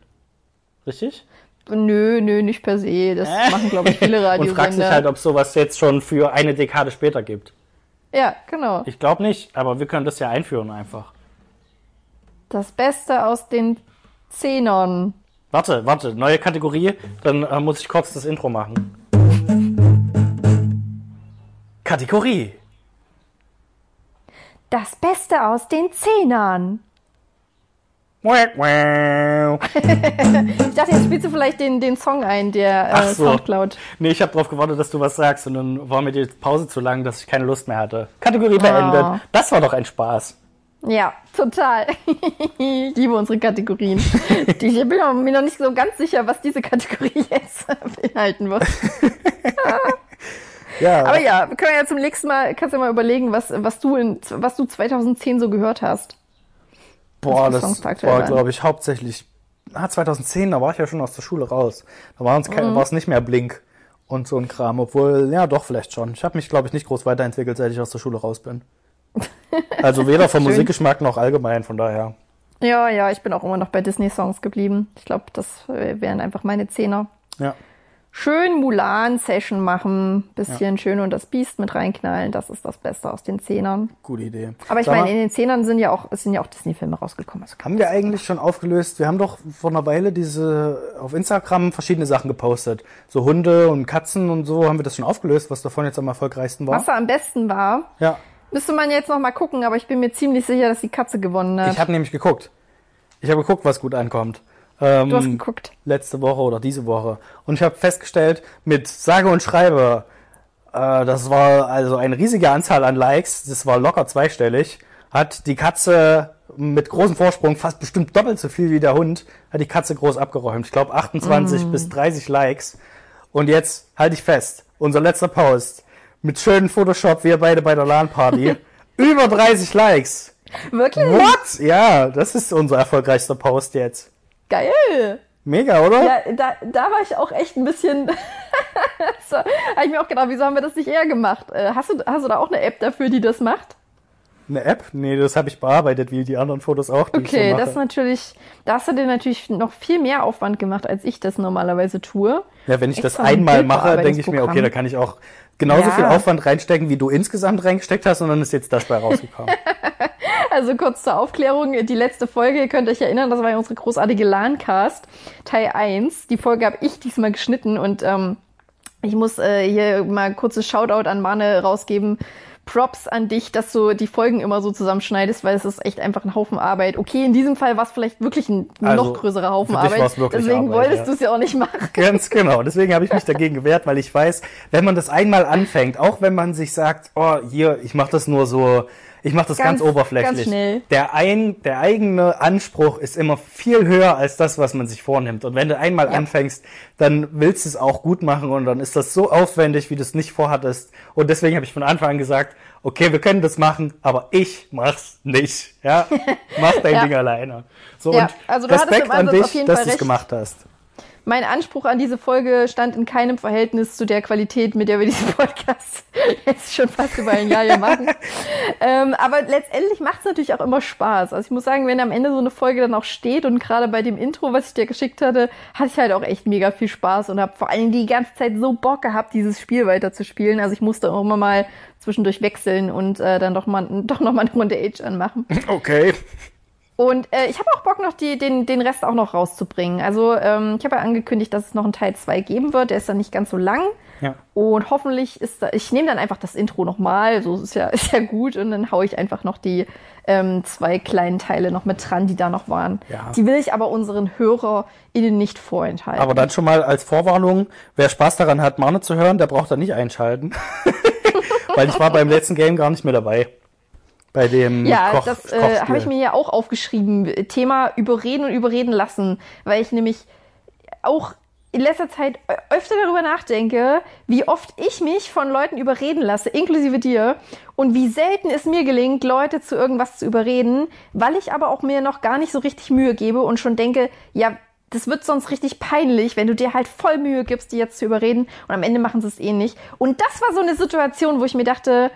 Richtig? Nö, nö, nicht per se. Das machen, glaube ich, viele Und fragst dich Radiosender. halt, ob es sowas jetzt schon für eine Dekade später gibt. ja, genau. Ich glaube nicht, aber wir können das ja einführen einfach. Das Beste aus den Zehnern. Warte, warte, neue Kategorie, dann äh, muss ich kurz das Intro machen. Kategorie. Das Beste aus den Zehnern. Ich dachte, jetzt spielst du vielleicht den, den Song ein, der äh, so. Soundcloud. Nee, ich habe darauf gewartet, dass du was sagst und dann war mir die Pause zu lang, dass ich keine Lust mehr hatte. Kategorie beendet. Oh. Das war doch ein Spaß. Ja, total. ich liebe unsere Kategorien. Ich bin mir noch nicht so ganz sicher, was diese Kategorie jetzt beinhalten wird. Ja, Aber ja, wir können ja zum nächsten Mal, kannst du ja mal überlegen, was, was du in, was du 2010 so gehört hast. boah, das war, glaube ich, hauptsächlich. Ah, 2010, da war ich ja schon aus der Schule raus. Da war Mhm. es war es nicht mehr Blink und so ein Kram. Obwohl, ja, doch, vielleicht schon. Ich habe mich, glaube ich, nicht groß weiterentwickelt, seit ich aus der Schule raus bin. Also weder vom. Musikgeschmack noch allgemein, von daher. Ja, ja, ich bin auch immer noch bei Disney-Songs geblieben. Ich glaube, das wären einfach meine Zehner. Ja. Schön Mulan-Session machen, bisschen Schön und das Biest mit reinknallen, das ist das Beste aus den Zehnern. Gute Idee. Aber ich meine, in den Zehnern sind ja auch, sind ja auch Disney-Filme rausgekommen. Also haben wir eigentlich schon aufgelöst? Wir haben doch vor einer Weile diese auf Instagram verschiedene Sachen gepostet. So Hunde und Katzen und so. Haben wir das schon aufgelöst, was davon jetzt am erfolgreichsten war? Was da am besten war, Ja. müsste man jetzt noch mal gucken, aber ich bin mir ziemlich sicher, dass die Katze gewonnen hat. Ich habe nämlich geguckt. Ich habe geguckt, was gut ankommt. Ähm, du hast geguckt. letzte Woche oder diese Woche. Und ich habe festgestellt, mit sage und schreibe, äh, das war also eine riesige Anzahl an Likes, das war locker zweistellig, hat die Katze mit großem Vorsprung, fast bestimmt doppelt so viel wie der Hund, hat die Katze groß abgeräumt. Ich glaube 28 Mm. bis 30 Likes. Und jetzt halte ich fest, unser letzter Post mit schönen Photoshop, wir beide bei der LAN-Party, über 30 Likes. Wirklich? What? Ja, das ist unser erfolgreichster Post jetzt. Geil! Mega, oder? Ja, da, da war ich auch echt ein bisschen. so, habe ich mir auch gedacht, wieso haben wir das nicht eher gemacht? Äh, hast, du, hast du da auch eine App dafür, die das macht? Eine App? Nee, das habe ich bearbeitet, wie die anderen Fotos auch, Okay, so das ist natürlich, da hast du dir natürlich noch viel mehr Aufwand gemacht, als ich das normalerweise tue. Ja, wenn ich das extra ein einmal mache, denke ich mir, okay, da kann ich auch genauso Ja. viel Aufwand reinstecken, wie du insgesamt reingesteckt hast, und dann ist jetzt das bei rausgekommen. Also kurz zur Aufklärung, die letzte Folge, ihr könnt euch erinnern, das war ja unsere großartige LAN-Cast, Teil 1. Die Folge habe ich diesmal geschnitten und ähm, ich muss äh, hier mal kurzes Shoutout an Mane rausgeben. Props an dich, dass du die Folgen immer so zusammenschneidest, weil es ist echt einfach ein Haufen Arbeit. Okay, in diesem Fall war es vielleicht wirklich ein Also, noch größerer Haufen Arbeit. Deswegen Arbeit, wolltest ja. du es ja auch nicht machen. Ganz genau. Deswegen habe ich mich dagegen gewehrt, weil ich weiß, wenn man das einmal anfängt, auch wenn man sich sagt, oh, hier, ich mache das nur so, ich mache das ganz, Ganz- oberflächlich. ganz. Der, ein, der eigene Anspruch ist immer viel höher als das, was man sich vornimmt. Und wenn du einmal Ja. anfängst, dann willst du es auch gut machen und dann ist das so aufwendig, wie du es nicht vorhattest. Und deswegen habe ich von Anfang an gesagt, okay, wir können das machen, aber ich mach's nicht. Ja, mach dein Ja. Ding alleine. So Ja, und also Respekt an dich, dass du es gemacht hast. Mein Anspruch an diese Folge stand in keinem Verhältnis zu der Qualität, mit der wir diesen Podcast jetzt schon fast über ein Jahr hier machen. ähm, aber letztendlich macht es natürlich auch immer Spaß. Also ich muss sagen, wenn am Ende so eine Folge dann auch steht und gerade bei dem Intro, was ich dir geschickt hatte, hatte ich halt auch echt mega viel Spaß und habe vor allem die ganze Zeit so Bock gehabt, dieses Spiel weiterzuspielen. Also ich musste auch immer mal zwischendurch wechseln und äh, dann doch mal doch noch mal eine Runde Age anmachen. Okay. Und äh, ich habe auch Bock, noch die, den, den Rest auch noch rauszubringen. Also ähm, ich habe ja angekündigt, dass es noch einen Teil 2 geben wird. Der ist dann nicht ganz so lang. Ja. Und hoffentlich ist da, ich nehme dann einfach das Intro nochmal, so ist ja, ist ja gut. Und dann hau ich einfach noch die ähm, zwei kleinen Teile noch mit dran, die da noch waren. Ja. Die will ich aber unseren HörerInnen nicht vorenthalten. Aber dann schon mal als Vorwarnung, wer Spaß daran hat, Marne zu hören, der braucht da nicht einschalten. Weil ich war beim letzten Game gar nicht mehr dabei. Bei dem Ja, Koch, das äh, habe ich mir ja auch aufgeschrieben. Thema überreden und überreden lassen, weil ich nämlich auch in letzter Zeit öfter darüber nachdenke, wie oft ich mich von Leuten überreden lasse, inklusive dir, und wie selten es mir gelingt, Leute zu irgendwas zu überreden, weil ich aber auch mir noch gar nicht so richtig Mühe gebe und schon denke, ja, das wird sonst richtig peinlich, wenn du dir halt voll Mühe gibst, die jetzt zu überreden und am Ende machen sie es eh nicht. Und das war so eine Situation, wo ich mir dachte,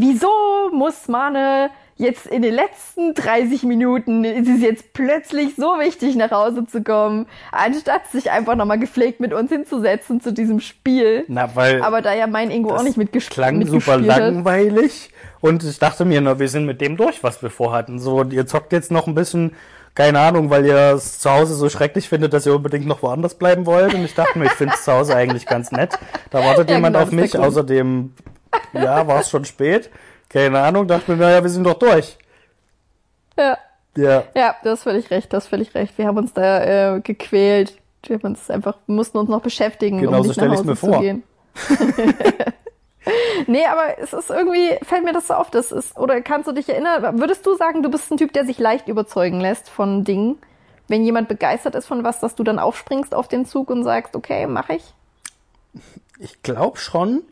wieso muss Mane jetzt in den letzten 30 Minuten, ist es jetzt plötzlich so wichtig, nach Hause zu kommen, anstatt sich einfach nochmal gepflegt mit uns hinzusetzen zu diesem Spiel. Na, weil Aber da ja mein Ingo auch nicht mitgespielt klang super hat. langweilig. Und ich dachte mir, na, wir sind mit dem durch, was wir vorhatten. So, ihr zockt jetzt noch ein bisschen, keine Ahnung, weil ihr es zu Hause so schrecklich findet, dass ihr unbedingt noch woanders bleiben wollt. Und ich dachte mir, ich finde es zu Hause eigentlich ganz nett. Da wartet Ja, jemand genau, auf mich. Außerdem, ja, war es schon spät. Keine Ahnung, dachte mir, naja, wir sind doch durch. Ja. Ja. Ja, du hast völlig recht, du hast völlig recht. Wir haben uns da äh, gequält. Wir haben uns einfach, mussten uns noch beschäftigen, Genau um so nicht nach stell ich's Hause mir vor. nee, aber es ist irgendwie, fällt mir das so auf, das ist, oder kannst du dich erinnern, würdest du sagen, du bist ein Typ, der sich leicht überzeugen lässt von Dingen? Wenn jemand begeistert ist von was, dass du dann aufspringst auf den Zug und sagst, okay, mach ich? Ich glaube schon,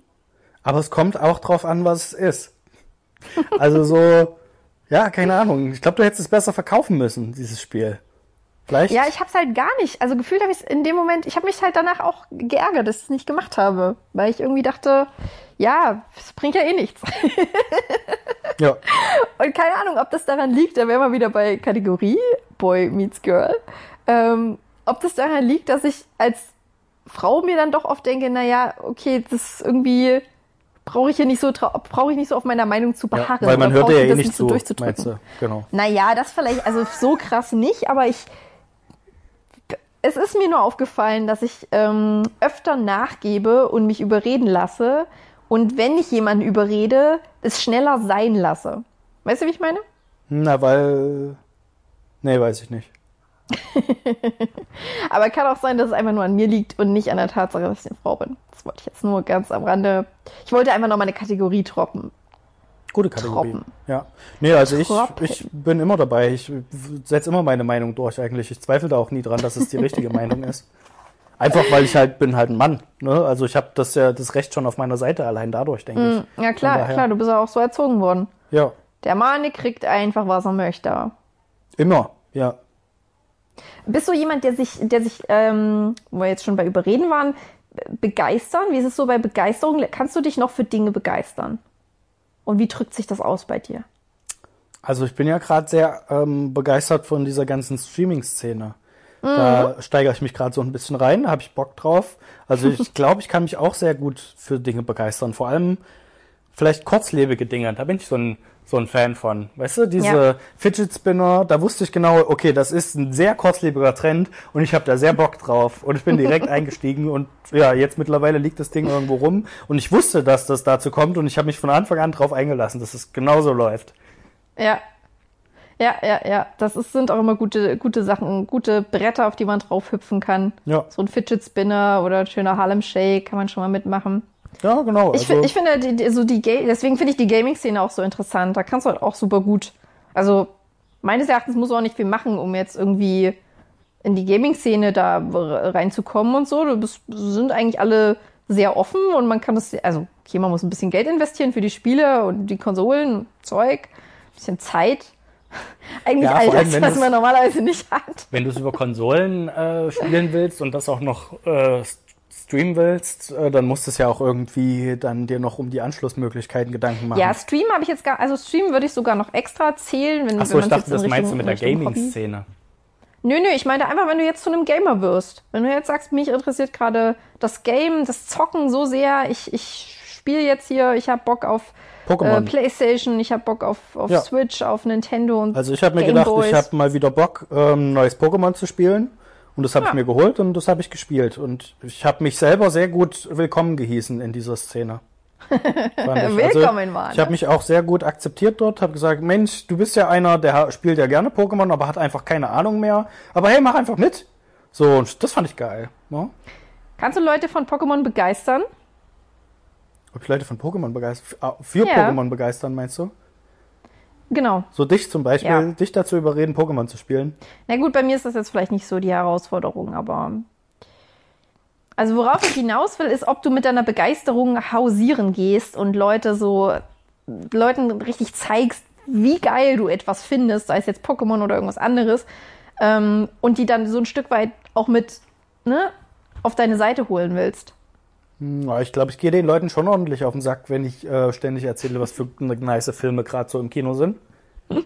aber es kommt auch drauf an, was es ist. Also so, ja, keine Ahnung. Ich glaube, du hättest es besser verkaufen müssen, dieses Spiel. Vielleicht? Ja, ich hab's halt gar nicht. Also gefühlt habe ich in dem Moment, ich habe mich halt danach auch geärgert, dass ich es nicht gemacht habe, weil ich irgendwie dachte, ja, es bringt ja eh nichts. ja. Und keine Ahnung, ob das daran liegt, da wären wir wieder bei Kategorie Boy meets Girl, ähm, ob das daran liegt, dass ich als Frau mir dann doch oft denke, naja, okay, das ist irgendwie brauche ich hier nicht so brauche ich nicht so auf meiner Meinung zu ja beharren. weil man hört ja eh nicht so zu, durchzudrücken. meinst du? Genau. Naja, das vielleicht, also so krass nicht, aber ich. Es ist mir nur aufgefallen, dass ich ähm, öfter nachgebe und mich überreden lasse. Und wenn ich jemanden überrede, es schneller sein lasse. Weißt du, wie ich meine? Na, weil. Nee, weiß ich nicht. Aber kann auch sein, dass es einfach nur an mir liegt und nicht an der Tatsache, dass ich eine Frau bin. Das wollte ich jetzt nur ganz am Rande. Ich wollte einfach noch mal eine Kategorie droppen. Gute Kategorie. Troppen. Ja. Nee, also ich, Troppen. ich bin immer dabei. Ich setze immer meine Meinung durch eigentlich. Ich zweifle da auch nie dran, dass es die richtige Meinung ist. Einfach weil ich halt bin halt ein Mann. Ne? Also ich habe das ja das Recht schon auf meiner Seite allein dadurch, denke ich. Hm, Ja klar, klar, du bist ja auch so erzogen worden. Ja, Der Mann kriegt einfach, was er möchte. immer. Ja. Bist du jemand, der sich, der sich, ähm, wo wir jetzt schon bei Überreden waren, be- begeistern? Wie ist es so bei Begeisterung? Kannst du dich noch für Dinge begeistern? Und wie drückt sich das aus bei dir? Also ich bin ja gerade sehr ähm, begeistert von dieser ganzen Streaming-Szene. Da steigere ich mich gerade so ein bisschen rein, da habe ich Bock drauf. Also ich glaube, ich kann mich auch sehr gut für Dinge begeistern. Vor allem vielleicht kurzlebige Dinge. Da bin ich so ein, so ein Fan von. Weißt du, diese Ja. Fidget Spinner, da wusste ich genau, okay, das ist ein sehr kurzlebiger Trend und ich habe da sehr Bock drauf. Und ich bin direkt eingestiegen und ja, jetzt mittlerweile liegt das Ding irgendwo rum. Und ich wusste, dass das dazu kommt und ich habe mich von Anfang an drauf eingelassen, dass es genauso läuft. Ja. Ja, ja, ja. Das ist, sind auch immer gute, gute Sachen, gute Bretter, auf die man drauf hüpfen kann. Ja. So ein Fidget Spinner oder ein schöner Harlem Shake kann man schon mal mitmachen. Ja, genau. Ich, fi- ich finde, die, die, so die Ga deswegen finde ich die Gaming-Szene auch so interessant. Da kannst du halt auch super gut. Also, meines Erachtens muss man auch nicht viel machen, um jetzt irgendwie in die Gaming-Szene da reinzukommen und so. Du bist, sind eigentlich alle sehr offen und man kann das, also, okay, man muss ein bisschen Geld investieren für die Spiele und die Konsolen, Zeug, ein bisschen Zeit. Eigentlich Ja, all das, was man normalerweise nicht hat. Wenn du es über Konsolen äh, spielen willst und das auch noch äh, streamen willst, äh, dann musst du es ja auch irgendwie dann dir noch um die Anschlussmöglichkeiten Gedanken machen. Ja, Stream habe ich jetzt gar, also Stream würde ich sogar noch extra zählen, wenn, Achso, wenn ich dachte, das in meinst du Richtung- mit der Richtung Gaming-Szene. Nö, nö, ich meinte einfach, wenn du jetzt zu einem Gamer wirst. Wenn du jetzt sagst, mich interessiert gerade das Game, das Zocken so sehr, ich, ich spiele jetzt hier, ich habe Bock auf äh. Playstation, ich habe Bock auf, auf Ja. Switch, auf Nintendo und Also ich habe mir Game gedacht, Boys. ich habe mal wieder Bock, ähm, neues Pokémon zu spielen. Und das habe Ja. ich mir geholt und das habe ich gespielt. Und ich habe mich selber sehr gut willkommen gehießen in dieser Szene. Ich. Willkommen, Mann. Ich habe mich auch sehr gut akzeptiert dort, habe gesagt, Mensch, du bist ja einer, der spielt ja gerne Pokémon, aber hat einfach keine Ahnung mehr. Aber hey, mach einfach mit. So, und das fand ich geil. Ne? Kannst du Leute von Pokémon begeistern? Ob ich Leute von Pokémon begeistern, für Ja. Pokémon begeistern, meinst du? Genau. So dich zum Beispiel, Ja. dich dazu überreden, Pokémon zu spielen. Na gut, bei mir ist das jetzt vielleicht nicht so die Herausforderung, aber. Also worauf ich hinaus will, ist, ob du mit deiner Begeisterung hausieren gehst und Leute so Leuten richtig zeigst, wie geil du etwas findest, sei es jetzt Pokémon oder irgendwas anderes, ähm, und die dann so ein Stück weit auch mit ne, auf deine Seite holen willst. Hm, ich glaube, ich gehe den Leuten schon ordentlich auf den Sack, wenn ich äh, ständig erzähle, was für nice Filme gerade so im Kino sind.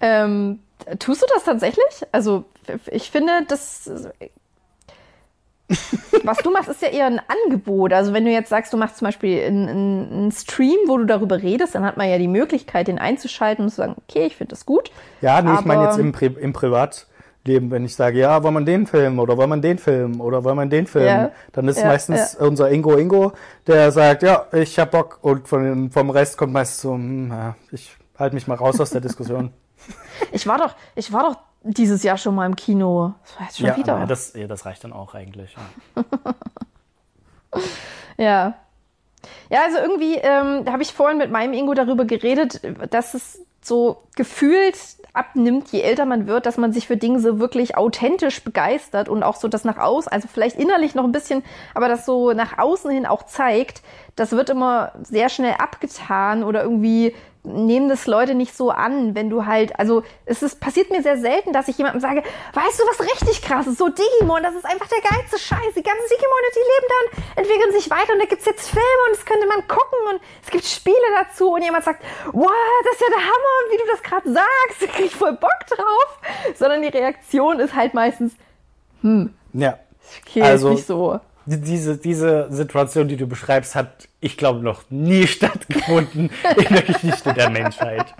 Ähm, tust du das tatsächlich? Also ich finde, das was du machst, ist ja eher ein Angebot. Also wenn du jetzt sagst, du machst zum Beispiel einen, einen Stream, wo du darüber redest, dann hat man ja die Möglichkeit, den einzuschalten und zu sagen, okay, ich finde das gut. Ja, nee, ich meine Aber- jetzt im, Pri im Privatleben, wenn ich sage, ja, wollen wir den Film oder wollen wir den Film oder wollen wir den Film, Ja. dann ist Ja, meistens unser Ingo Ingo, der sagt, ja, ich hab Bock und von, vom Rest kommt meist so, hm, ja, ich halte mich mal raus aus der Diskussion. Ich war doch, ich war doch dieses Jahr schon mal im Kino. Das war jetzt schon Ja, wieder. das, ja, das reicht dann auch eigentlich. Ja. Ja. Ja, also irgendwie ähm, habe ich vorhin mit meinem Ingo darüber geredet, dass es so gefühlt abnimmt, je älter man wird, dass man sich für Dinge so wirklich authentisch begeistert und auch so das nach außen, also vielleicht innerlich noch ein bisschen, aber das so nach außen hin auch zeigt, das wird immer sehr schnell abgetan oder irgendwie nehmen das Leute nicht so an, wenn du halt, also es ist, passiert mir sehr selten, dass ich jemandem sage, weißt du, was richtig krass ist? So Digimon, das ist einfach der geilste Scheiß. Die ganzen Digimon, die leben dann, entwickeln sich weiter und da gibt's jetzt Filme und das könnte man gucken und es gibt Spiele dazu und jemand sagt, wow, das ist ja der Hammer und wie du das gerade sagst, da krieg ich voll Bock drauf. Sondern die Reaktion ist halt meistens, Ja. okay, Also- ist nicht so. Die- Diese, diese Situation, die du beschreibst, hat, ich glaube, noch nie stattgefunden in der Geschichte der Menschheit.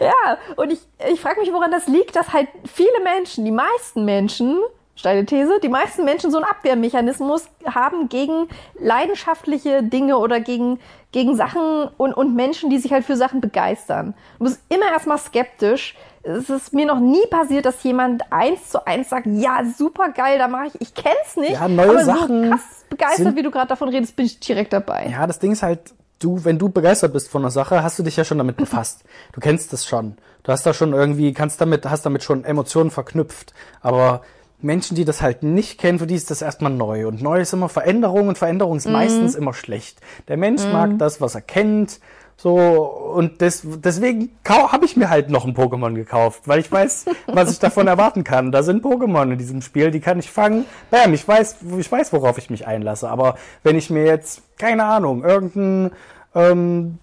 Ja, und ich, ich frage mich, woran das liegt, dass halt viele Menschen, die meisten Menschen, steile These, die meisten Menschen so einen Abwehrmechanismus haben gegen leidenschaftliche Dinge oder gegen, gegen Sachen und, und Menschen, die sich halt für Sachen begeistern. Du bist immer erstmal skeptisch. Es ist mir noch nie passiert, dass jemand eins zu eins sagt, ja, super geil, da mache ich, ich kenn's nicht. Ja, neue aber Sachen so krass begeistert, sind- wie du gerade davon redest, bin ich direkt dabei. Ja, das Ding ist halt, du, wenn du begeistert bist von einer Sache, hast du dich ja schon damit befasst. Du kennst es schon. Du hast da schon irgendwie, kannst damit, hast damit schon Emotionen verknüpft. Aber Menschen, die das halt nicht kennen, für die ist das erstmal neu. Und neu ist immer Veränderung und Veränderung ist meistens immer schlecht. Der Mensch mag das, was er kennt. So, und des, deswegen habe ich mir halt noch ein Pokémon gekauft, weil ich weiß, was ich davon erwarten kann. Da sind Pokémon in diesem Spiel, die kann ich fangen. Bam, ich weiß, ich weiß, worauf ich mich einlasse. Aber wenn ich mir jetzt, keine Ahnung, irgendein ähm,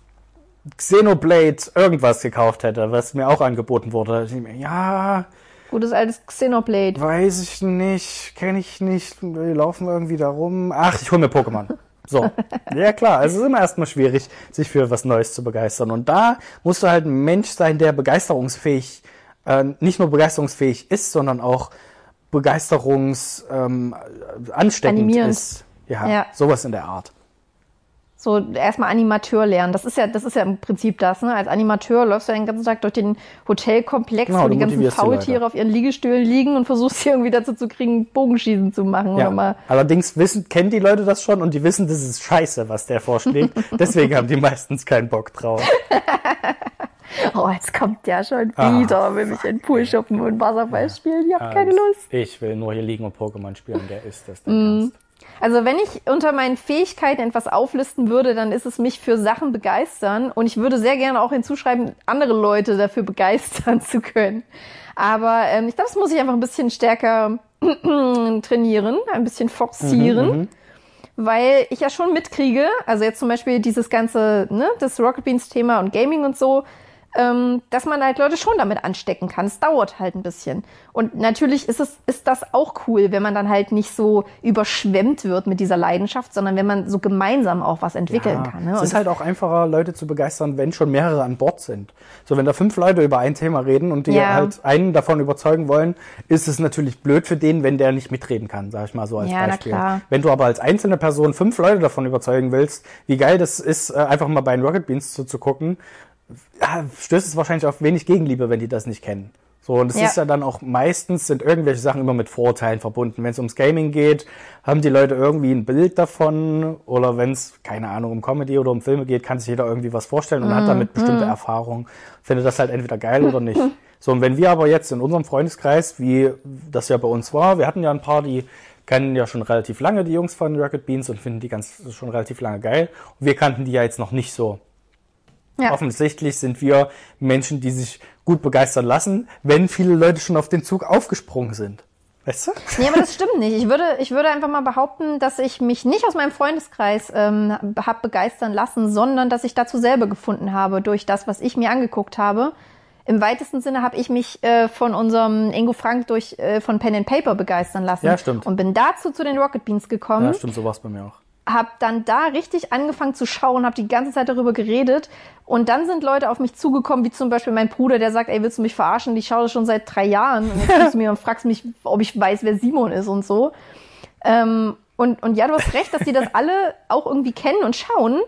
Xenoblade irgendwas gekauft hätte, was mir auch angeboten wurde, ich mir, ja, Gutes altes Xenoblade. weiß ich nicht, kenne ich nicht, die laufen irgendwie da rum. Ach, ich hole mir Pokémon. So. Ja klar, also es ist immer erstmal schwierig, sich für was Neues zu begeistern. Und da musst du halt ein Mensch sein, der begeisterungsfähig, äh, nicht nur begeisterungsfähig ist, sondern auch begeisterungs ähm, ansteckend Animierend. ist. Ja, Ja. sowas in der Art. So erstmal Animateur lernen. Das ist ja, das ist ja im Prinzip das. Ne? Als Animateur läufst du den ganzen Tag durch den Hotelkomplex, Genau, wo die ganzen Faultiere auf ihren Liegestühlen liegen und versuchst sie irgendwie dazu zu kriegen, Bogenschießen zu machen oder Ja. mal. Allerdings wissen, kennen die Leute das schon und die wissen, das ist scheiße, was der vorschlägt. Deswegen haben die meistens keinen Bock drauf. Oh, jetzt kommt der schon Ah, wieder, will mich in den Pool shoppen und Wasserball spielen. Ich hab keine Lust. Ich will nur hier liegen und Pokémon spielen, der ist das Mhm. denn ernst. Also wenn ich unter meinen Fähigkeiten etwas auflisten würde, dann ist es mich für Sachen begeistern und ich würde sehr gerne auch hinzuschreiben, andere Leute dafür begeistern zu können. Aber ähm, ich glaube, das muss ich einfach ein bisschen stärker trainieren, ein bisschen forcieren. Weil ich ja schon mitkriege, also jetzt zum Beispiel dieses ganze, ne, das Rocket Beans Thema und Gaming und so, ähm, dass man halt Leute schon damit anstecken kann. Es dauert halt ein bisschen. Und natürlich ist es, ist das auch cool, wenn man dann halt nicht so überschwemmt wird mit dieser Leidenschaft, sondern wenn man so gemeinsam auch was entwickeln kann. Ne? Es ist halt auch einfacher, Leute zu begeistern, wenn schon mehrere an Bord sind. So, wenn da fünf Leute über ein Thema reden und die Ja. halt einen davon überzeugen wollen, ist es natürlich blöd für den, wenn der nicht mitreden kann, sag ich mal so als Ja, Beispiel. Wenn du aber als einzelne Person fünf Leute davon überzeugen willst, wie geil das ist, äh, einfach mal bei den Rocket Beans zuzugucken, ja, stößt es wahrscheinlich auf wenig Gegenliebe, wenn die das nicht kennen. So, und es Ja. ist ja dann auch meistens sind irgendwelche Sachen immer mit Vorurteilen verbunden. Wenn es ums Gaming geht, haben die Leute irgendwie ein Bild davon oder wenn es, keine Ahnung, um Comedy oder um Filme geht, kann sich jeder irgendwie was vorstellen und hat damit bestimmte Erfahrungen. Findet das halt entweder geil oder nicht. So, und wenn wir aber jetzt in unserem Freundeskreis, wie das ja bei uns war, wir hatten ja ein paar, die kennen ja schon relativ lange die Jungs von Rocket Beans und finden die ganz schon relativ lange geil. Und wir kannten die ja jetzt noch nicht so. Ja. Offensichtlich sind wir Menschen, die sich gut begeistern lassen, wenn viele Leute schon auf den Zug aufgesprungen sind. Weißt du? Nee, aber das stimmt nicht. Ich würde, ich würde einfach mal behaupten, dass ich mich nicht aus meinem Freundeskreis ähm, habe begeistern lassen, sondern dass ich dazu selber gefunden habe durch das, was ich mir angeguckt habe. Im weitesten Sinne habe ich mich äh, von unserem Ingo Frank durch äh, von Pen and Paper begeistern lassen Ja, stimmt. und bin dazu zu den Rocket Beans gekommen Ja, stimmt, so war es bei mir auch. Habe dann da richtig angefangen zu schauen, habe die ganze Zeit darüber geredet und dann sind Leute auf mich zugekommen, wie zum Beispiel mein Bruder, der sagt, ey, willst du mich verarschen? Ich schaue das schon seit drei Jahren und jetzt kommst du mir und fragst mich, ob ich weiß, wer Simon ist und so. Ähm, und, und ja, du hast recht, dass die das alle auch irgendwie kennen und schauen,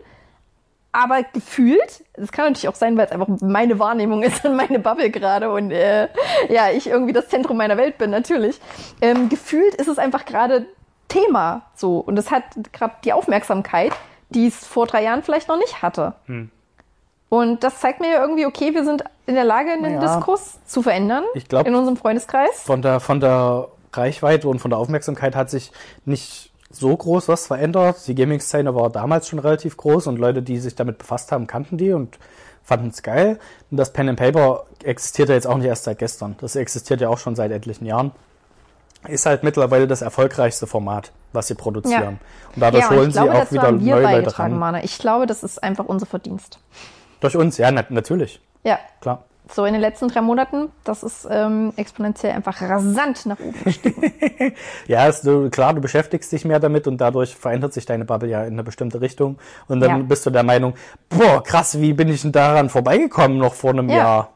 aber gefühlt, das kann natürlich auch sein, weil es einfach meine Wahrnehmung ist und meine Bubble gerade und äh, ja, ich irgendwie das Zentrum meiner Welt bin, natürlich. Ähm, gefühlt ist es einfach gerade Thema so und es hat gerade die Aufmerksamkeit, die es vor drei Jahren vielleicht noch nicht hatte. Und das zeigt mir ja irgendwie, okay, wir sind in der Lage, einen Naja. Diskurs zu verändern Ich glaub- in unserem Freundeskreis. Von der, von der Reichweite und von der Aufmerksamkeit hat sich nicht so groß was verändert. Die Gaming-Szene war damals schon relativ groß und Leute, die sich damit befasst haben, kannten die und fanden es geil. Und das Pen and Paper existiert ja jetzt auch nicht erst seit gestern. Das existiert ja auch schon seit etlichen Jahren. Ist halt mittlerweile das erfolgreichste Format, was sie produzieren. Und dadurch ja, und holen ich glaube, sie auch wieder wir neue Leute ran. Mana. Ich glaube, das ist einfach unser Verdienst. Durch uns, ja, na, natürlich. Ja, Klar. so in den letzten drei Monaten, das ist ähm, exponentiell einfach rasant nach oben gestiegen. Ja, ist, du, klar, du beschäftigst dich mehr damit und dadurch verändert sich deine Bubble ja in eine bestimmte Richtung. Und dann Ja. bist du der Meinung, boah, krass, wie bin ich denn daran vorbeigekommen noch vor einem Ja. Jahr?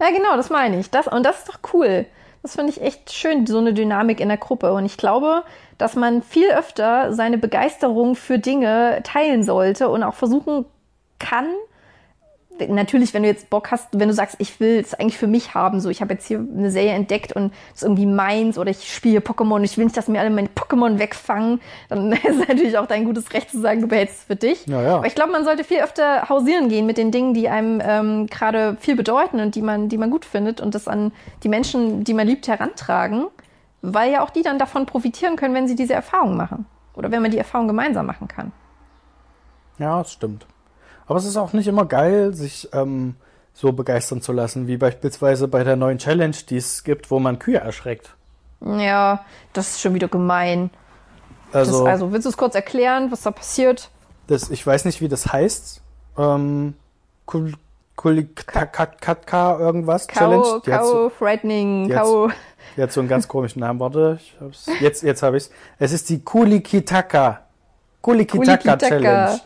Ja, genau, das meine ich. Das, und das ist doch cool. Das finde ich echt schön, so eine Dynamik in der Gruppe. Und ich glaube, dass man viel öfter seine Begeisterung für Dinge teilen sollte und auch versuchen kann. Natürlich, wenn du jetzt Bock hast, wenn du sagst, ich will es eigentlich für mich haben, so ich habe jetzt hier eine Serie entdeckt und es ist irgendwie meins oder ich spiele Pokémon und ich will nicht, dass mir alle meine Pokémon wegfangen, dann ist natürlich auch dein gutes Recht zu sagen, du behältst es für dich. Ja, ja. Aber ich glaube, man sollte viel öfter hausieren gehen mit den Dingen, die einem ähm, gerade viel bedeuten und die man, die man gut findet und das an die Menschen, die man liebt, herantragen, weil ja auch die dann davon profitieren können, wenn sie diese Erfahrung machen. Oder wenn man die Erfahrung gemeinsam machen kann. Ja, das stimmt. Aber es ist auch nicht immer geil, sich ähm, so begeistern zu lassen, wie beispielsweise bei der neuen Challenge, die es gibt, wo man Kühe erschreckt. Ja, das ist schon wieder gemein. Also, das, also willst du es kurz erklären, was da passiert? das, ich weiß nicht, wie das heißt. Ähm, Kul- Kulikatka irgendwas Challenge. Kau, Die hat so- Kau, Frightening, die hat- Kau. Die hat so einen ganz komischen Namen. Warte, ich hab's. Jetzt, jetzt habe ich's. Es ist die Kulikitaka. Kulikitaka Kulikitaka. Challenge.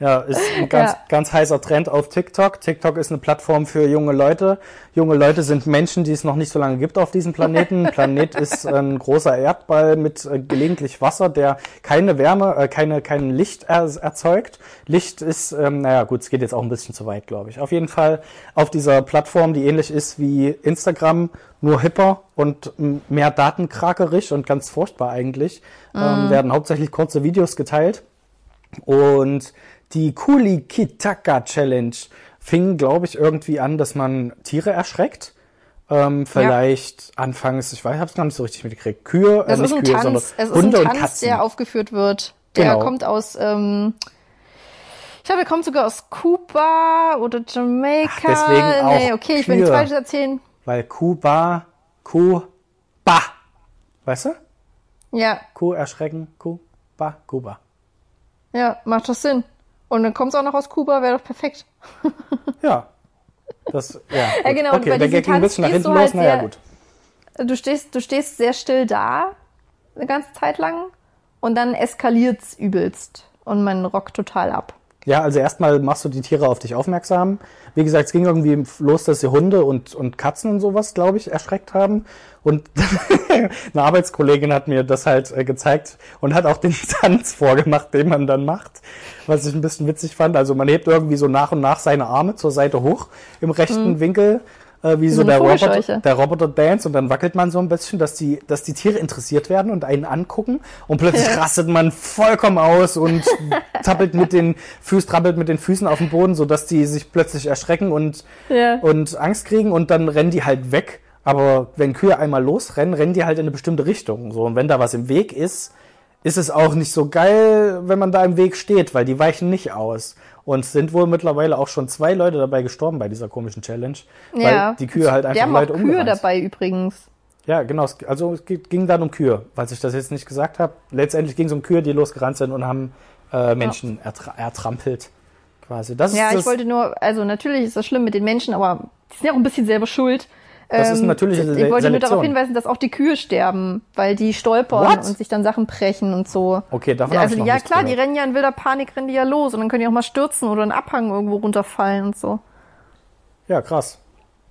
Ja, ist ein ganz, Ja. ganz heißer Trend auf TikTok. TikTok ist eine Plattform für junge Leute. Junge Leute sind Menschen, die es noch nicht so lange gibt auf diesem Planeten. Planet ist ein großer Erdball mit äh, gelegentlich Wasser, der keine Wärme, äh, keine, kein Licht er erzeugt. Licht ist, ähm, naja, gut, es geht jetzt auch ein bisschen zu weit, glaube ich. Auf jeden Fall auf dieser Plattform, die ähnlich ist wie Instagram, nur hipper und mehr datenkrakerig und ganz furchtbar eigentlich, ähm, werden hauptsächlich kurze Videos geteilt. Und die Kulikitaka Challenge fing, glaube ich, irgendwie an, dass man Tiere erschreckt. Ähm, vielleicht anfangs, ich weiß, habe es gar nicht so richtig mitgekriegt. Kühe, Das äh, ist nicht ein Kühe, Tanz, sondern es ist Hunde ein und Tanz, Katzen. der aufgeführt wird. Der Genau. kommt aus, ähm, ich glaube, er kommt sogar aus Kuba oder Jamaika. Ach, deswegen auch nee, okay, ich will nichts Kühe. falsch erzählen. Weil Kuba, Kuba, weißt du? Ja, Kuh erschrecken, Kuba, Kuba. ja, macht doch Sinn. Und dann kommt es auch noch aus Kuba, wäre doch perfekt. Ja. Das, ja. Ja, genau, okay, der Gag ging ein bisschen nach hinten du los, halt naja, sehr- gut. Du stehst, du stehst sehr still da, eine ganze Zeit lang, und dann eskaliert's übelst. Und man rockt total ab. Ja, also erstmal machst du die Tiere auf dich aufmerksam. Wie gesagt, es ging irgendwie los, dass sie Hunde und, und Katzen und sowas, glaube ich, erschreckt haben. Und eine Arbeitskollegin hat mir das halt äh, gezeigt und hat auch den Tanz vorgemacht, den man dann macht, was ich ein bisschen witzig fand. Also man hebt irgendwie so nach und nach seine Arme zur Seite hoch im rechten Winkel äh, wie so eine der Roboter, der Roboter dance und dann wackelt man so ein bisschen, dass die, dass die Tiere interessiert werden und einen angucken und plötzlich Ja. rastet man vollkommen aus und tappelt mit den Füßen, trampelt mit den Füßen auf den Boden, so dass die sich plötzlich erschrecken und, Ja. und Angst kriegen und dann rennen die halt weg. Aber wenn Kühe einmal losrennen, rennen die halt in eine bestimmte Richtung. So, und wenn da was im Weg ist, ist es auch nicht so geil, wenn man da im Weg steht, weil die weichen nicht aus. Und sind wohl mittlerweile auch schon zwei Leute dabei gestorben bei dieser komischen Challenge, weil ja. die Kühe halt Wir einfach haben auch Leute Kühe umgerannt. dabei übrigens. Ja, genau. Also es ging dann um Kühe, falls ich das jetzt nicht gesagt habe. Letztendlich ging es um Kühe, die losgerannt sind und haben äh, Menschen ertra ertrampelt. Quasi. Das Ja, ist ich das, wollte nur, also natürlich ist das schlimm mit den Menschen, aber die sind ja auch ein bisschen selber schuld. Das ist Ähm, natürliche Ich Se- wollte nur Selektion. darauf hinweisen, dass auch die Kühe sterben, weil die stolpern What? und sich dann Sachen brechen und so. Okay, davon also ich noch ja klar, die gehört. rennen ja in wilder Panik, rennen die ja los und dann können die auch mal stürzen oder einen Abhang irgendwo runterfallen und so. Ja, krass.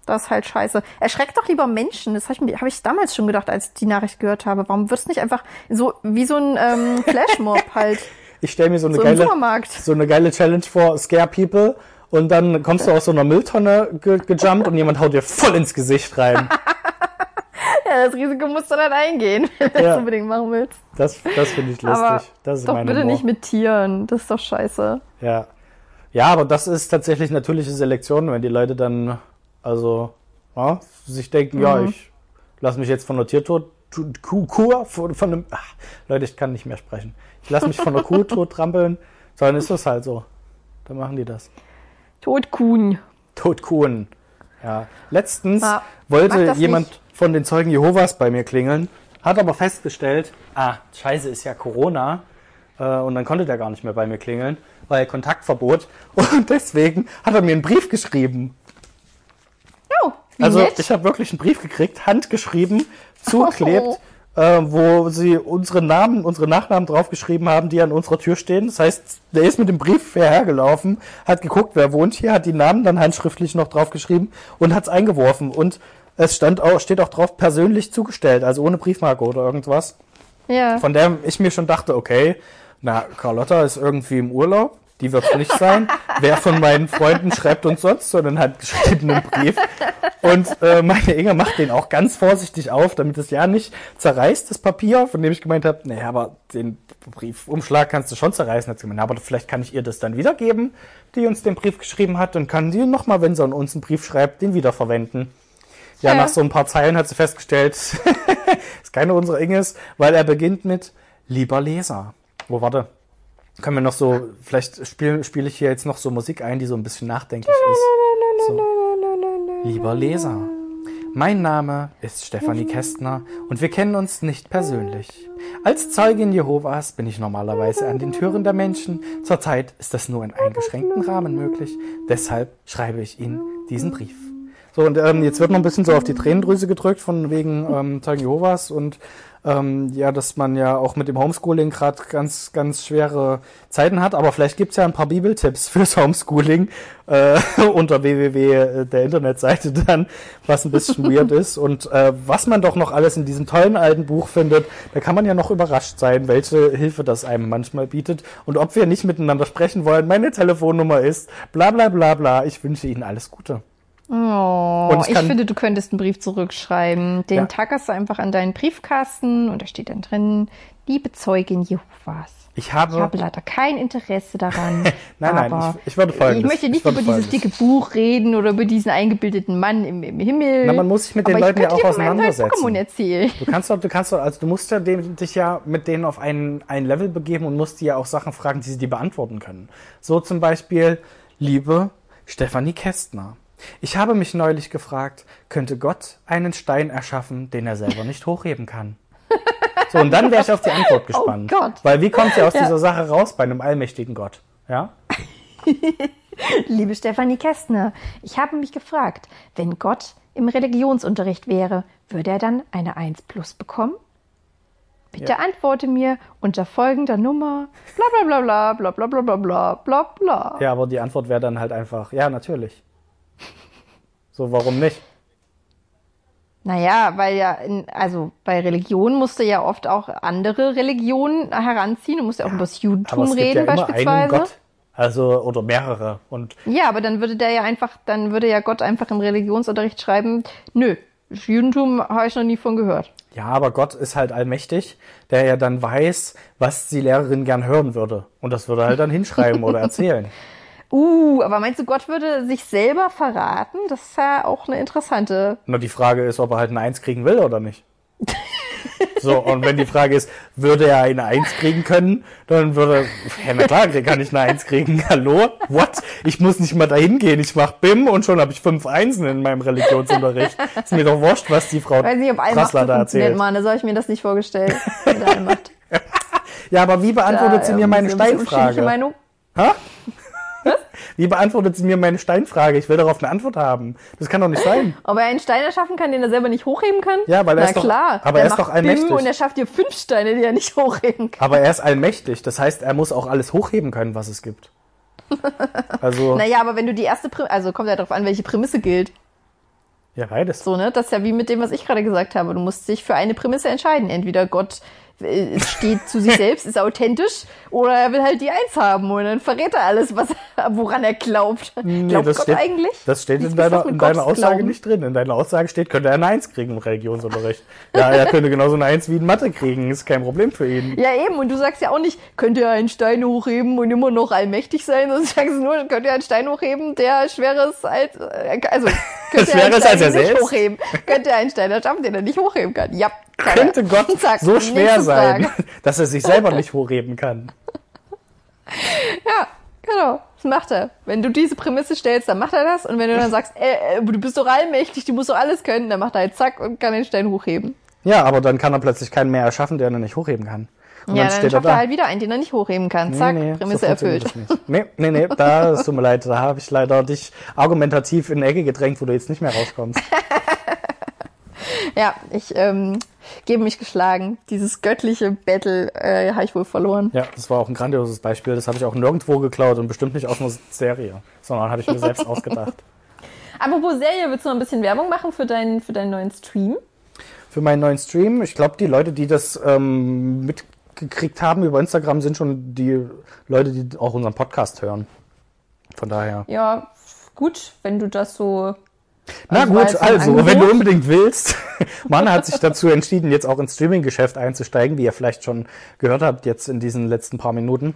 Das ist halt scheiße. Erschreckt doch lieber Menschen. Das habe ich, hab ich damals schon gedacht, als ich die Nachricht gehört habe. Warum wird es nicht einfach so wie so ein ähm, Flashmob halt? Ich stelle mir so eine So geile so eine geile Challenge vor, Scare People. Und dann kommst du aus so einer Mülltonne ge gejumpt und jemand haut dir voll ins Gesicht rein. Ja, das Risiko musst du dann eingehen, wenn du Ja. das unbedingt machen willst. Das, das finde ich lustig. Aber das ist doch bitte Humor. nicht mit Tieren. Das ist doch scheiße. Ja. Ja, aber das ist tatsächlich natürliche Selektion, wenn die Leute dann, also, ja, sich denken, ja, Mhm. ich lasse mich jetzt von der Tiertod, Kuh, von, von einem, ach, Leute, ich kann nicht mehr sprechen. Ich lasse mich von der Kuh tot trampeln, sondern ist das halt so. Dann machen die das. Totkuhn. Totkuhen. Ja. Letztens Ja, wollte jemand nicht. von den Zeugen Jehovas bei mir klingeln, hat aber festgestellt, ah, scheiße, ist ja Corona. Äh, und dann konnte der gar nicht mehr bei mir klingeln, weil Kontaktverbot. Und deswegen hat er mir einen Brief geschrieben. Oh, wie Also nett. ich habe wirklich einen Brief gekriegt, handgeschrieben, zugeklebt, Oh. Äh, wo sie unsere Namen, unsere Nachnamen draufgeschrieben haben, die an unserer Tür stehen. Das heißt, der ist mit dem Brief hergelaufen, hat geguckt, wer wohnt hier, hat die Namen dann handschriftlich noch draufgeschrieben und hat's eingeworfen. Und es stand auch, steht auch drauf, persönlich zugestellt, also ohne Briefmarke oder irgendwas. ja. Von der ich mir schon dachte, okay, na, Carlotta ist irgendwie im Urlaub. Die wird's nicht sein. Wer von meinen Freunden schreibt uns sonst so einen handgeschriebenen Brief? Und äh, meine Inge macht den auch ganz vorsichtig auf, damit es ja nicht zerreißt, das Papier, von dem ich gemeint habe, naja, aber den Briefumschlag kannst du schon zerreißen. Hat sie gemeint, aber vielleicht kann ich ihr das dann wiedergeben, die uns den Brief geschrieben hat, und kann sie nochmal, wenn sie an uns einen Brief schreibt, den wiederverwenden. Ja, Ja. nach so ein paar Zeilen hat sie festgestellt, ist keine unserer Inges, weil er beginnt mit Lieber Leser. Oh, warte. Können wir noch so, vielleicht spiele spiel ich hier jetzt noch so Musik ein, die so ein bisschen nachdenklich ist. So. Lieber Leser. Mein Name ist Stefanie Kästner und wir kennen uns nicht persönlich. Als Zeugin Jehovas bin ich normalerweise an den Türen der Menschen. Zurzeit ist das nur in eingeschränktem Rahmen möglich. Deshalb schreibe ich Ihnen diesen Brief. So, und ähm, jetzt wird noch ein bisschen so auf die Tränendrüse gedrückt von wegen ähm, Zeugen Jehovas und ähm, ja, dass man ja auch mit dem Homeschooling gerade ganz, ganz schwere Zeiten hat. Aber vielleicht gibt's ja ein paar Bibeltipps fürs Homeschooling äh, unter www der Internetseite dann, was ein bisschen weird ist. Und äh, was man doch noch alles in diesem tollen alten Buch findet, da kann man ja noch überrascht sein, welche Hilfe das einem manchmal bietet. Und ob wir nicht miteinander sprechen wollen, meine Telefonnummer ist bla bla bla bla. Ich wünsche Ihnen alles Gute. Oh, ich ich, finde, du könntest einen Brief zurückschreiben. Den Ja. tackerst du einfach an deinen Briefkasten und da steht dann drin, liebe Zeugin Jehovas. Ich habe, Ich habe leider kein Interesse daran. Nein, nein, ich- ich würde Folgendes- Ich möchte ich nicht würde über dieses Folgendes. dicke Buch reden oder über diesen eingebildeten Mann im, im Himmel. Na, man muss sich mit den Leuten ich ja auch dir auseinandersetzen. Erzählen. Du kannst doch, du kannst doch, also du musst ja dem, dich ja mit denen auf ein, ein Level begeben und musst die ja auch Sachen fragen, die sie dir beantworten können. So zum Beispiel, liebe Stefanie Kästner. Ich habe mich neulich gefragt, könnte Gott einen Stein erschaffen, den er selber nicht hochheben kann? So, und dann wäre ich auf die Antwort gespannt. Oh Gott. Weil wie kommt sie aus Ja. dieser Sache raus bei einem allmächtigen Gott? Ja? Liebe Stefanie Kästner, ich habe mich gefragt, wenn Gott im Religionsunterricht wäre, würde er dann eine 1 plus bekommen? Bitte antworte mir unter folgender Nummer bla bla bla bla bla bla bla bla bla bla. Ja, aber die Antwort wäre dann halt einfach, ja, natürlich. So, warum nicht? Naja, weil ja, in, also bei Religion musst du ja oft auch andere Religionen heranziehen. Du musst ja auch über das Aber Judentum es gibt reden ja immer einen beispielsweise. Gott. Also, oder mehrere. Und Ja, aber dann würde der ja einfach, dann würde ja Gott einfach im Religionsunterricht schreiben, nö, Judentum habe ich noch nie von gehört. ja, aber Gott ist halt allmächtig, der ja dann weiß, was die Lehrerin gern hören würde. Und das würde er halt dann hinschreiben oder erzählen. Uh, aber meinst du, Gott würde sich selber verraten? Das ist ja auch eine interessante. Nur die Frage ist, ob er halt eine Eins kriegen will oder nicht. So, und wenn die Frage ist, würde er eine Eins kriegen können, dann würde, ja, na klar, kann ich eine Eins kriegen. Hallo? What? Ich muss nicht mal dahin gehen. Ich mach BIM und schon habe ich fünf Einsen in meinem Religionsunterricht. Ist mir doch wurscht, was die Frau Weiß nicht, ob Prassler da erzählt. Mann. So habe ich mir das nicht vorgestellt. Ja, aber wie beantwortet Da, sie mir meine Steinfrage? Meinung. Ha? Wie beantwortet sie mir meine Steinfrage? Ich will darauf eine Antwort haben. Das kann doch nicht sein. Ob er einen Stein erschaffen kann, den er selber nicht hochheben kann? Ja, weil er Na ist doch- klar. aber der er ist macht doch allmächtig. BIM Und er schafft dir fünf Steine, die er nicht hochheben kann. Aber er ist allmächtig. Das heißt, er muss auch alles hochheben können, was es gibt. Also, Naja, aber wenn du die erste Prämisse, also kommt ja darauf an, welche Prämisse gilt. ja, beides. So, ne? Das ist ja wie mit dem, was ich gerade gesagt habe. Du musst dich für eine Prämisse entscheiden. Entweder Gott steht zu sich selbst, ist authentisch, oder er will halt die Eins haben und dann verrät er alles, was, woran er glaubt. Glaubt das Gott steht, eigentlich? Das steht in deiner, in deiner Aussage Glauben? nicht drin. In deiner Aussage steht, könnte er eine Eins kriegen im Religionsunterricht. Ja, er könnte genauso eine Eins wie in Mathe kriegen. Ist kein Problem für ihn. Ja, eben. Und du sagst ja auch nicht, könnte er einen Stein hochheben und immer noch allmächtig sein, sondern du sagst nur, könnte er einen Stein hochheben, der schweres als, äh, also, könnte er einen Stein als er nicht selbst? hochheben. Könnte er einen Stein erschaffen, den er nicht hochheben kann. Ja. Könnte Gott so schwer sein, Frage. dass er sich selber nicht hochheben kann. Ja, genau. Das macht er. Wenn du diese Prämisse stellst, dann macht er das. Und wenn du dann sagst, äh, äh, du bist doch allmächtig, du musst doch alles können, dann macht er halt zack und kann den Stein hochheben. Ja, aber dann kann er plötzlich keinen mehr erschaffen, der er nicht hochheben kann. Und ja, dann dann steht er schafft da. er halt wieder einen, den er nicht hochheben kann. Zack, Prämisse so erfüllt. Nee, nee, nee, da, es tut mir leid, da habe ich leider dich argumentativ in eine Ecke gedrängt, wo du jetzt nicht mehr rauskommst. Ja, ich ähm, gebe mich geschlagen. Dieses göttliche Battle äh, habe ich wohl verloren. Ja, das war auch ein grandioses Beispiel. Das habe ich auch nirgendwo geklaut und bestimmt nicht aus einer Serie, sondern habe ich mir selbst ausgedacht. Apropos Serie, willst du noch ein bisschen Werbung machen für deinen, für deinen neuen Stream? Für meinen neuen Stream, ich glaube, die Leute, die das ähm, mitgekriegt haben über Instagram, sind schon die Leute, die auch unseren Podcast hören. Von daher. Ja, gut, wenn du das so. Na Also gut, also, wenn du unbedingt willst. Mann hat sich dazu entschieden, jetzt auch ins Streaming-Geschäft einzusteigen, wie ihr vielleicht schon gehört habt, jetzt in diesen letzten paar Minuten.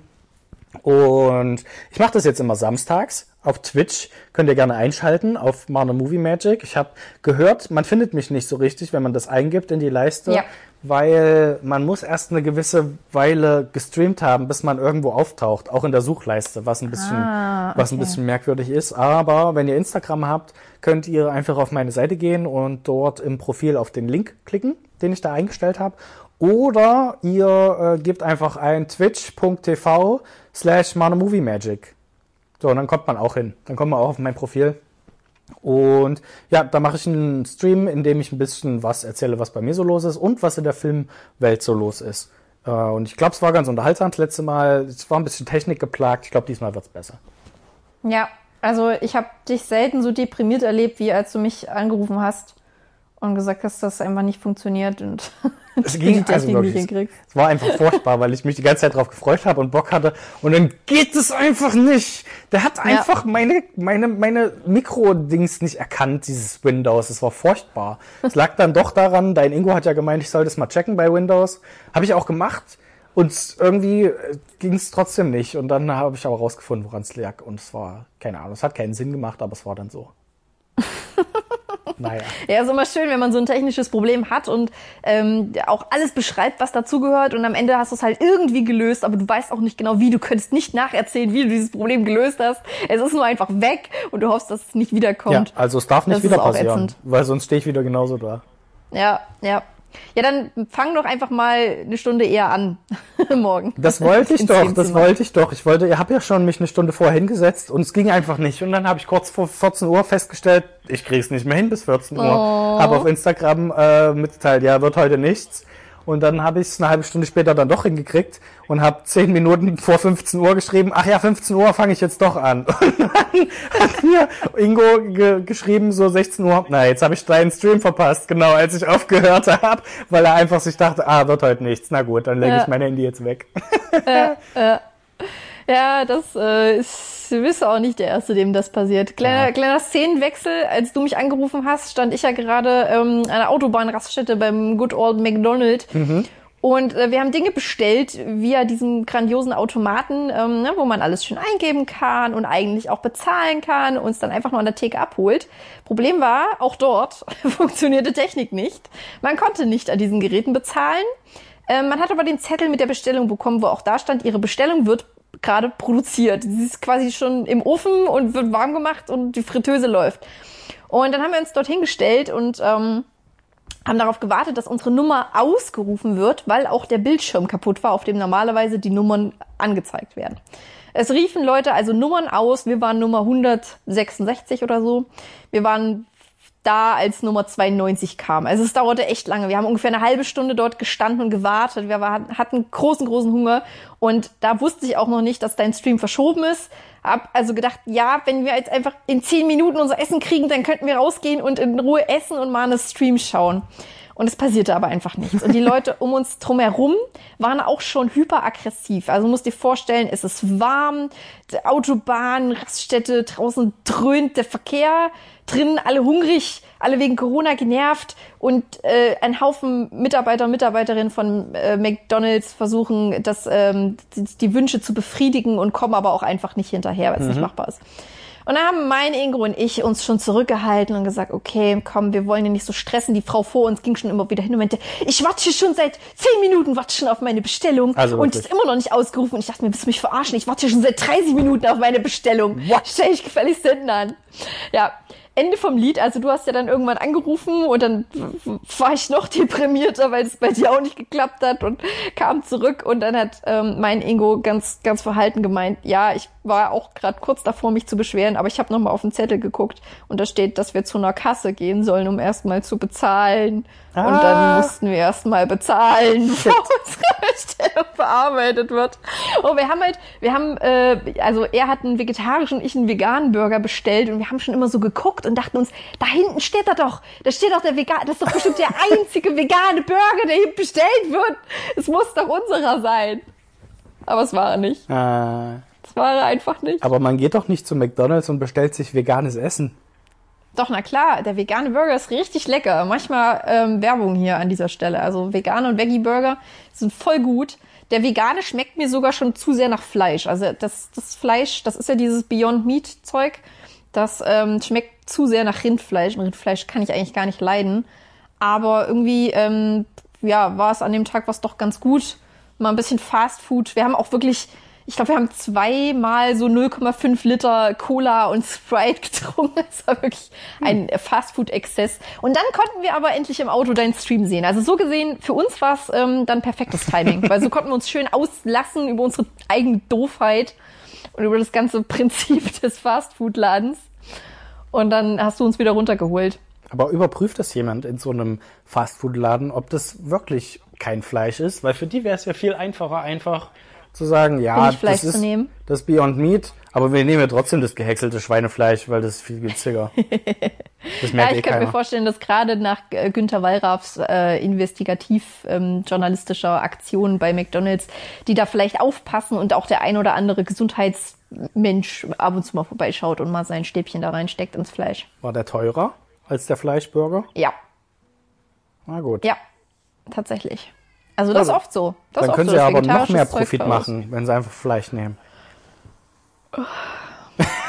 Und ich mache das jetzt immer samstags. Auf Twitch könnt ihr gerne einschalten, auf Mana Movie Magic. Ich habe gehört, man findet mich nicht so richtig, wenn man das eingibt in die Leiste, Ja. Weil man muss erst eine gewisse Weile gestreamt haben, bis man irgendwo auftaucht, auch in der Suchleiste, was ein bisschen, Ah, was ein okay. bisschen merkwürdig ist. Aber wenn ihr Instagram habt, könnt ihr einfach auf meine Seite gehen und dort im Profil auf den Link klicken, den ich da eingestellt habe. Oder ihr äh, gebt einfach ein twitch.tv slash Magic. So, und dann kommt man auch hin. Dann kommt man auch auf mein Profil. Und ja, da mache ich einen Stream, in dem ich ein bisschen was erzähle, was bei mir so los ist und was in der Filmwelt so los ist. Äh, und ich glaube, es war ganz unterhaltsam das letzte Mal. Es war ein bisschen Technik geplagt. Ich glaube, diesmal wird's besser. Ja, also ich habe dich selten so deprimiert erlebt, wie als du mich angerufen hast und gesagt hast, dass es einfach nicht funktioniert und Es ging also wirklich. hinkriegst. Es war einfach furchtbar, weil ich mich die ganze Zeit drauf gefreut habe und Bock hatte. Und dann geht es einfach nicht. Der hat einfach meine, meine, meine Mikro-Dings nicht erkannt, dieses Windows. Es war furchtbar. Es lag dann doch daran, dein Ingo hat ja gemeint, ich sollte es mal checken bei Windows. Habe ich auch gemacht. Und irgendwie ging es trotzdem nicht. Und dann habe ich aber rausgefunden, woran es lag. Und es war, keine Ahnung, es hat keinen Sinn gemacht, aber es war dann so. naja. Ja, ist immer schön, wenn man so ein technisches Problem hat und ähm, auch alles beschreibt, was dazugehört und am Ende hast du es halt irgendwie gelöst, aber du weißt auch nicht genau wie. Du könntest nicht nacherzählen, wie du dieses Problem gelöst hast. Es ist nur einfach weg und du hoffst, dass es nicht Ja, wiederkommt. also es darf nicht Das wieder passieren, ätzend. weil sonst stehe ich wieder genauso da. Ja, ja. Ja, dann fang doch einfach mal eine Stunde eher an morgen. Das wollte ich doch, das wollte ich doch. Ich wollte, ihr habt ja schon mich eine Stunde vorher hingesetzt und es ging einfach nicht. Und dann habe ich kurz vor 14 Uhr festgestellt, ich kriege es nicht mehr hin bis 14 Uhr. Oh. Habe auf Instagram äh, mitgeteilt, ja, wird heute nichts. Und dann habe ich es eine halbe Stunde später dann doch hingekriegt und habe 10 Minuten vor 15 Uhr geschrieben, ach ja, 15 Uhr fange ich jetzt doch an. Und dann hat mir Ingo ge geschrieben, so 16 Uhr, na, jetzt habe ich deinen Stream verpasst, genau, als ich aufgehört habe, weil er einfach sich dachte, ah, wird heute nichts. Na gut, dann lege Ja. ich mein Handy jetzt weg. Ja, das äh, ist, du bist auch nicht der Erste, dem das passiert. Kleiner, Ja. kleiner Szenenwechsel, als du mich angerufen hast, stand ich ja gerade ähm, an einer Autobahnraststätte beim Good Old McDonald. Und äh, wir haben Dinge bestellt via diesem grandiosen Automaten, ähm, ne, wo man alles schön eingeben kann und eigentlich auch bezahlen kann und es dann einfach nur an der Theke abholt. Problem war, auch dort funktionierte Technik nicht. Man konnte nicht an diesen Geräten bezahlen. Ähm, man hat aber den Zettel mit der Bestellung bekommen, wo auch da stand, Ihre Bestellung wird gerade produziert. Sie ist quasi schon im Ofen und wird warm gemacht und die Fritteuse läuft. Und dann haben wir uns dorthin gestellt und ähm, haben darauf gewartet, dass unsere Nummer ausgerufen wird, weil auch der Bildschirm kaputt war, auf dem normalerweise die Nummern angezeigt werden. Es riefen Leute also Nummern aus. Wir waren Nummer 166 oder so. Wir waren da, als Nummer 92 kam. Also es dauerte echt lange. Wir haben ungefähr eine halbe Stunde dort gestanden und gewartet. Wir waren, hatten großen, großen Hunger. Und da wusste ich auch noch nicht, dass dein Stream verschoben ist. Hab also gedacht, ja, wenn wir jetzt einfach in zehn Minuten unser Essen kriegen, dann könnten wir rausgehen und in Ruhe essen und mal eine Stream schauen. Und es passierte aber einfach nichts. Und die Leute um uns drumherum waren auch schon hyperaggressiv. Also musst dir vorstellen, es ist warm, die Autobahn, Raststätte, draußen dröhnt der Verkehr, drinnen alle hungrig, alle wegen Corona genervt und äh, ein Haufen Mitarbeiter und Mitarbeiterinnen von äh, McDonalds versuchen, das, ähm, die, die Wünsche zu befriedigen und kommen aber auch einfach nicht hinterher, weil es nicht machbar ist. Und dann haben mein Ingo und ich uns schon zurückgehalten und gesagt, okay, komm, wir wollen ihn nicht so stressen. Die Frau vor uns ging schon immer wieder hin und meinte, ich warte hier schon seit zehn Minuten, warte schon auf meine Bestellung. Also und ist immer noch nicht ausgerufen. Und ich dachte mir, willst du mich verarschen? Ich warte hier schon seit 30 Minuten auf meine Bestellung. Stell dich gefälligst hinten an. Ja, Ende vom Lied. Also du hast ja dann irgendwann angerufen und dann war ich noch deprimierter, weil es bei dir auch nicht geklappt hat und kam zurück und dann hat ähm, mein Ingo ganz ganz verhalten gemeint, ja, ich war auch gerade kurz davor, mich zu beschweren, aber ich habe noch mal auf den Zettel geguckt und da steht, dass wir zu einer Kasse gehen sollen, um erstmal zu bezahlen. Und Ah. dann mussten wir erstmal bezahlen, bevor unsere Bestellung bearbeitet wird. Und wir haben halt, wir haben, äh, also er hat einen vegetarischen, ich einen veganen Burger bestellt und wir haben schon immer so geguckt und dachten uns, da hinten steht er doch, da steht doch der vegan, das ist doch bestimmt der einzige vegane Burger, der hier bestellt wird. Es muss doch unserer sein. Aber es war er nicht. Äh, Es war er einfach nicht. aber man geht doch nicht zu McDonalds und bestellt sich veganes Essen. Doch, na klar, der vegane Burger ist richtig lecker. Manchmal ähm, Werbung hier an dieser Stelle. Also vegane und Veggie-Burger sind voll gut. Der vegane schmeckt mir sogar schon zu sehr nach Fleisch. Also das, das Fleisch, das ist ja dieses Beyond Meat-Zeug. Das ähm, schmeckt zu sehr nach Rindfleisch. Und Rindfleisch kann ich eigentlich gar nicht leiden. Aber irgendwie, ähm, ja, war es an dem Tag was doch ganz gut. Mal ein bisschen Fast Food. Wir haben auch wirklich, ich glaube, wir haben zweimal so 0,5 Liter Cola und Sprite getrunken. Das war wirklich ein Fast Food Exzess. Und dann konnten wir aber endlich im Auto deinen Stream sehen. Also so gesehen, für uns war es ähm, dann perfektes Timing, weil so konnten wir uns schön auslassen über unsere eigene Doofheit und über das ganze Prinzip des Fast Food Ladens. Und dann hast du uns wieder runtergeholt. Aber überprüft das jemand in so einem Fastfood-Laden, ob das wirklich kein Fleisch ist? Weil für die wäre es ja viel einfacher, einfach zu sagen, ja, das ist das Beyond Meat, aber wir nehmen ja trotzdem das gehäckselte Schweinefleisch, weil das ist viel günstiger. Das Ja, merkt eh ich könnte mir keiner. vorstellen, dass gerade nach äh, Günter Wallraffs äh, investigativ ähm, journalistischer Aktion bei McDonalds, die da vielleicht aufpassen und auch der ein oder andere Gesundheitsmensch ab und zu mal vorbeischaut und mal sein Stäbchen da reinsteckt ins Fleisch. War der teurer als der Fleischburger? Ja, Na gut. ja, tatsächlich. Also das ist oft so. Das Dann oft können so, sie aber noch mehr Profit machen, wenn sie einfach Fleisch nehmen.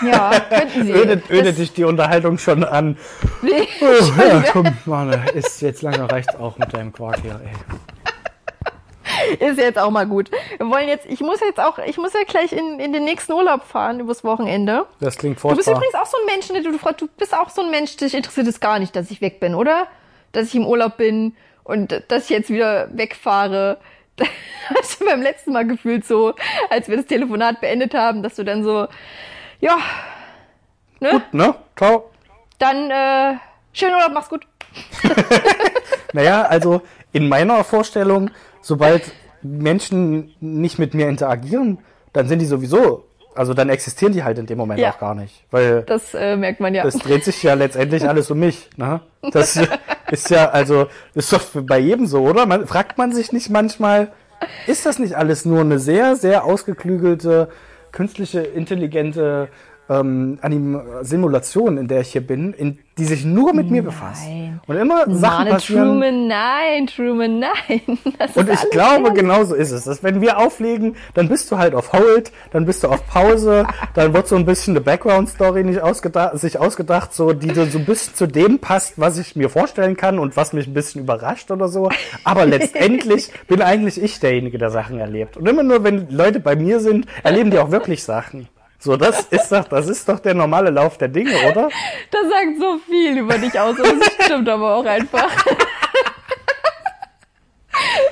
Ja, könnten sie. Ödet, ödet dich die Unterhaltung schon an. Nee. Oh, ja, komm, Mann, ist jetzt lange reicht auch mit deinem Quark hier, ey. Ist jetzt auch mal gut. Wir wollen jetzt, ich muss jetzt auch, ich muss ja gleich in, in den nächsten Urlaub fahren übers Wochenende. Das klingt Du bist furchtbar. übrigens auch so ein Mensch, ne? du, du, du bist auch so ein Mensch, dich interessiert es gar nicht, dass ich weg bin, oder? Dass ich im Urlaub bin und dass ich jetzt wieder wegfahre. Hast du beim letzten Mal gefühlt so, als wir das Telefonat beendet haben, dass du dann so, ja, ne? Ne? Ciao. Dann äh, schönen Urlaub, mach's gut. Naja, also in meiner Vorstellung, sobald Menschen nicht mit mir interagieren, dann sind die sowieso, also dann existieren die halt in dem Moment Ja. auch gar nicht. Weil Das äh, merkt man ja. das dreht sich ja letztendlich alles um mich. Ne? Das ist ja, also, ist doch bei jedem so, oder? Man, fragt man sich nicht manchmal, ist das nicht alles nur eine sehr, sehr ausgeklügelte künstliche, intelligente ähm, Anim Simulation, in der ich hier bin, in, die sich nur mit mir befasst. Nein. Und immer Sachen Mane passieren. Truman, nein, Truman, nein. Das Und ich glaube, sehr- genau so ist es. Dass wenn wir auflegen, dann bist du halt auf Hold, dann bist du auf Pause, dann wird so ein bisschen eine Background-Story nicht ausgedacht, sich ausgedacht, so, die so ein bisschen zu dem passt, was ich mir vorstellen kann und was mich ein bisschen überrascht oder so. Aber letztendlich bin eigentlich ich derjenige, der Sachen erlebt. Und immer nur, wenn Leute bei mir sind, erleben die auch wirklich Sachen. So, das ist doch, das ist doch der normale Lauf der Dinge, oder? Das sagt so viel über dich aus. Und das stimmt aber auch einfach.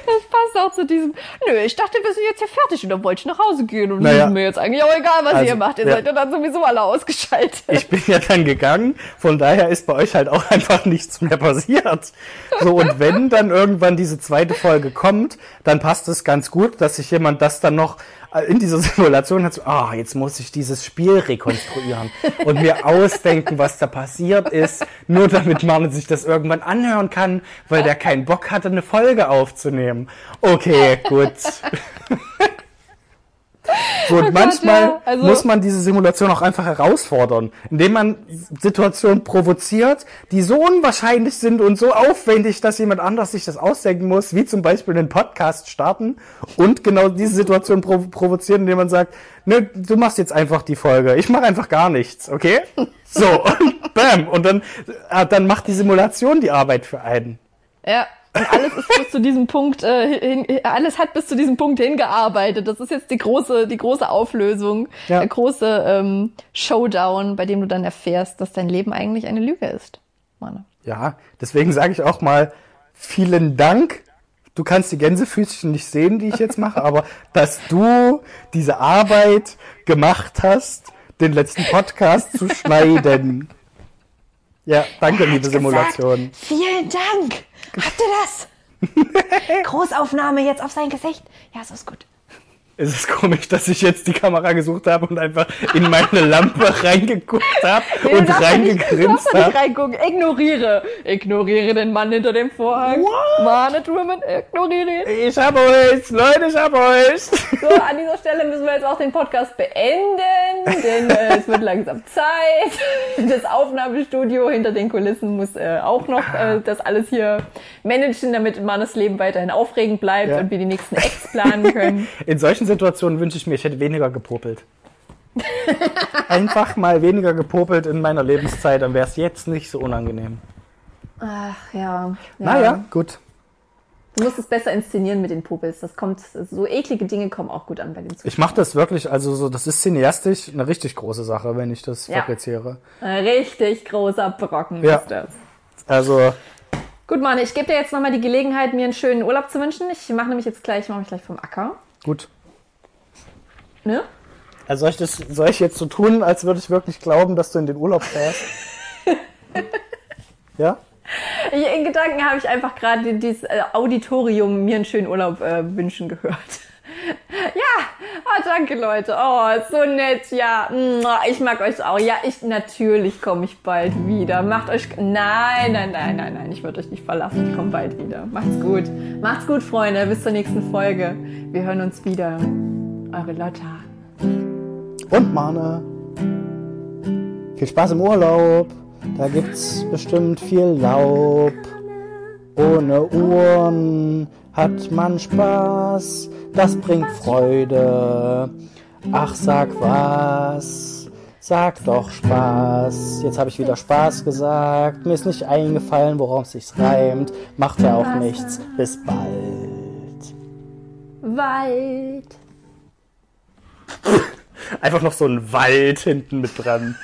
Das passt auch zu diesem, nö, ich dachte, wir sind jetzt hier fertig und dann wollte ich nach Hause gehen und Naja. mir jetzt eigentlich auch egal, was Also, ihr macht. Ihr ja. seid ja dann sowieso alle ausgeschaltet. ich bin ja dann gegangen, von daher ist bei euch halt auch einfach nichts mehr passiert. So, und wenn dann irgendwann diese zweite Folge kommt, dann passt es ganz gut, dass sich jemand das dann noch in dieser Simulation hat, so, ah, jetzt muss ich dieses Spiel rekonstruieren und mir ausdenken, was da passiert ist, nur damit man sich das irgendwann anhören kann, weil der keinen Bock hatte, eine Folge aufzunehmen. Okay, gut. So, und Gott, manchmal ja. Also- muss man diese Simulation auch einfach herausfordern, indem man Situationen provoziert, die so unwahrscheinlich sind und so aufwendig, dass jemand anders sich das ausdenken muss, wie zum Beispiel einen Podcast starten und genau diese Situation provo provozieren, indem man sagt, ne, du machst jetzt einfach die Folge, ich mache einfach gar nichts, okay? So, und bam, und dann, äh, dann macht die Simulation die Arbeit für einen. Ja. Und alles ist bis zu diesem Punkt, äh, hin, alles hat bis zu diesem Punkt hingearbeitet. Das ist jetzt die große, die große Auflösung, Ja. der große ähm, Showdown, bei dem du dann erfährst, dass dein Leben eigentlich eine Lüge ist. Manne. Ja, deswegen sage ich auch mal vielen Dank. Du kannst die Gänsefüßchen nicht sehen, die ich jetzt mache, aber dass du diese Arbeit gemacht hast, den letzten Podcast zu schneiden. Ja, danke, liebe Simulation. Vielen Dank. Habt ihr das? Großaufnahme jetzt auf sein Gesicht. Ja, so ist gut. Es ist komisch, dass ich jetzt die Kamera gesucht habe und einfach in meine Lampe reingeguckt habe Nee, und reingegrinst ja nicht habe. reingucken. Ignoriere. Ignoriere den Mann hinter dem Vorhang. Mahne Truman, ignoriere ihn. Ich hab euch, Leute, ich hab euch. So, an dieser Stelle müssen wir jetzt auch den Podcast beenden, denn äh, es wird langsam Zeit. Das Aufnahmestudio hinter den Kulissen muss äh, auch noch äh, das alles hier managen, damit Mannes Leben weiterhin aufregend bleibt Ja. und wir die nächsten Acts planen können. In solchen Situationen wünsche ich mir, ich hätte weniger gepopelt. Einfach mal weniger gepopelt in meiner Lebenszeit, dann wäre es jetzt nicht so unangenehm. Ach ja. ja. Naja, gut. Du musst es besser inszenieren mit den Popels. Das kommt, so eklige Dinge kommen auch gut an bei den Zuschauern. Ich mache das wirklich, also so, das ist cineastisch eine richtig große Sache, wenn ich das Ja. fabriziere. Ein richtig großer Brocken Ja. ist das. Also, Gut, Mann, ich gebe dir jetzt nochmal die Gelegenheit, mir einen schönen Urlaub zu wünschen. Ich mache nämlich jetzt gleich, mache mich gleich vom Acker. gut. Ne? Also soll ich, das, soll ich jetzt so tun, als würde ich wirklich glauben, dass du in den Urlaub fährst? ja? Ich, in Gedanken habe ich einfach gerade dieses äh, Auditorium mir einen schönen Urlaub äh, wünschen gehört. Ja, oh, danke Leute. Oh, so nett. Ja, ich mag euch auch. Ja, ich natürlich komme ich bald wieder. Macht euch Nein, nein, nein, nein, nein, ich würde euch nicht verlassen. Ich komme bald wieder. Macht's gut. Macht's gut, Freunde. Bis zur nächsten Folge. Wir hören uns wieder. Eure Lotta. Und Mane. Viel Spaß im Urlaub. Da gibt's bestimmt viel Laub. Ohne Uhren hat man Spaß. Das bringt Freude. Ach, sag was. Sag doch Spaß. Jetzt habe ich wieder Spaß gesagt. Mir ist nicht eingefallen, worauf sich's reimt. Macht ja auch nichts. Bis bald. Wald. Einfach noch so ein Wald hinten mit dran.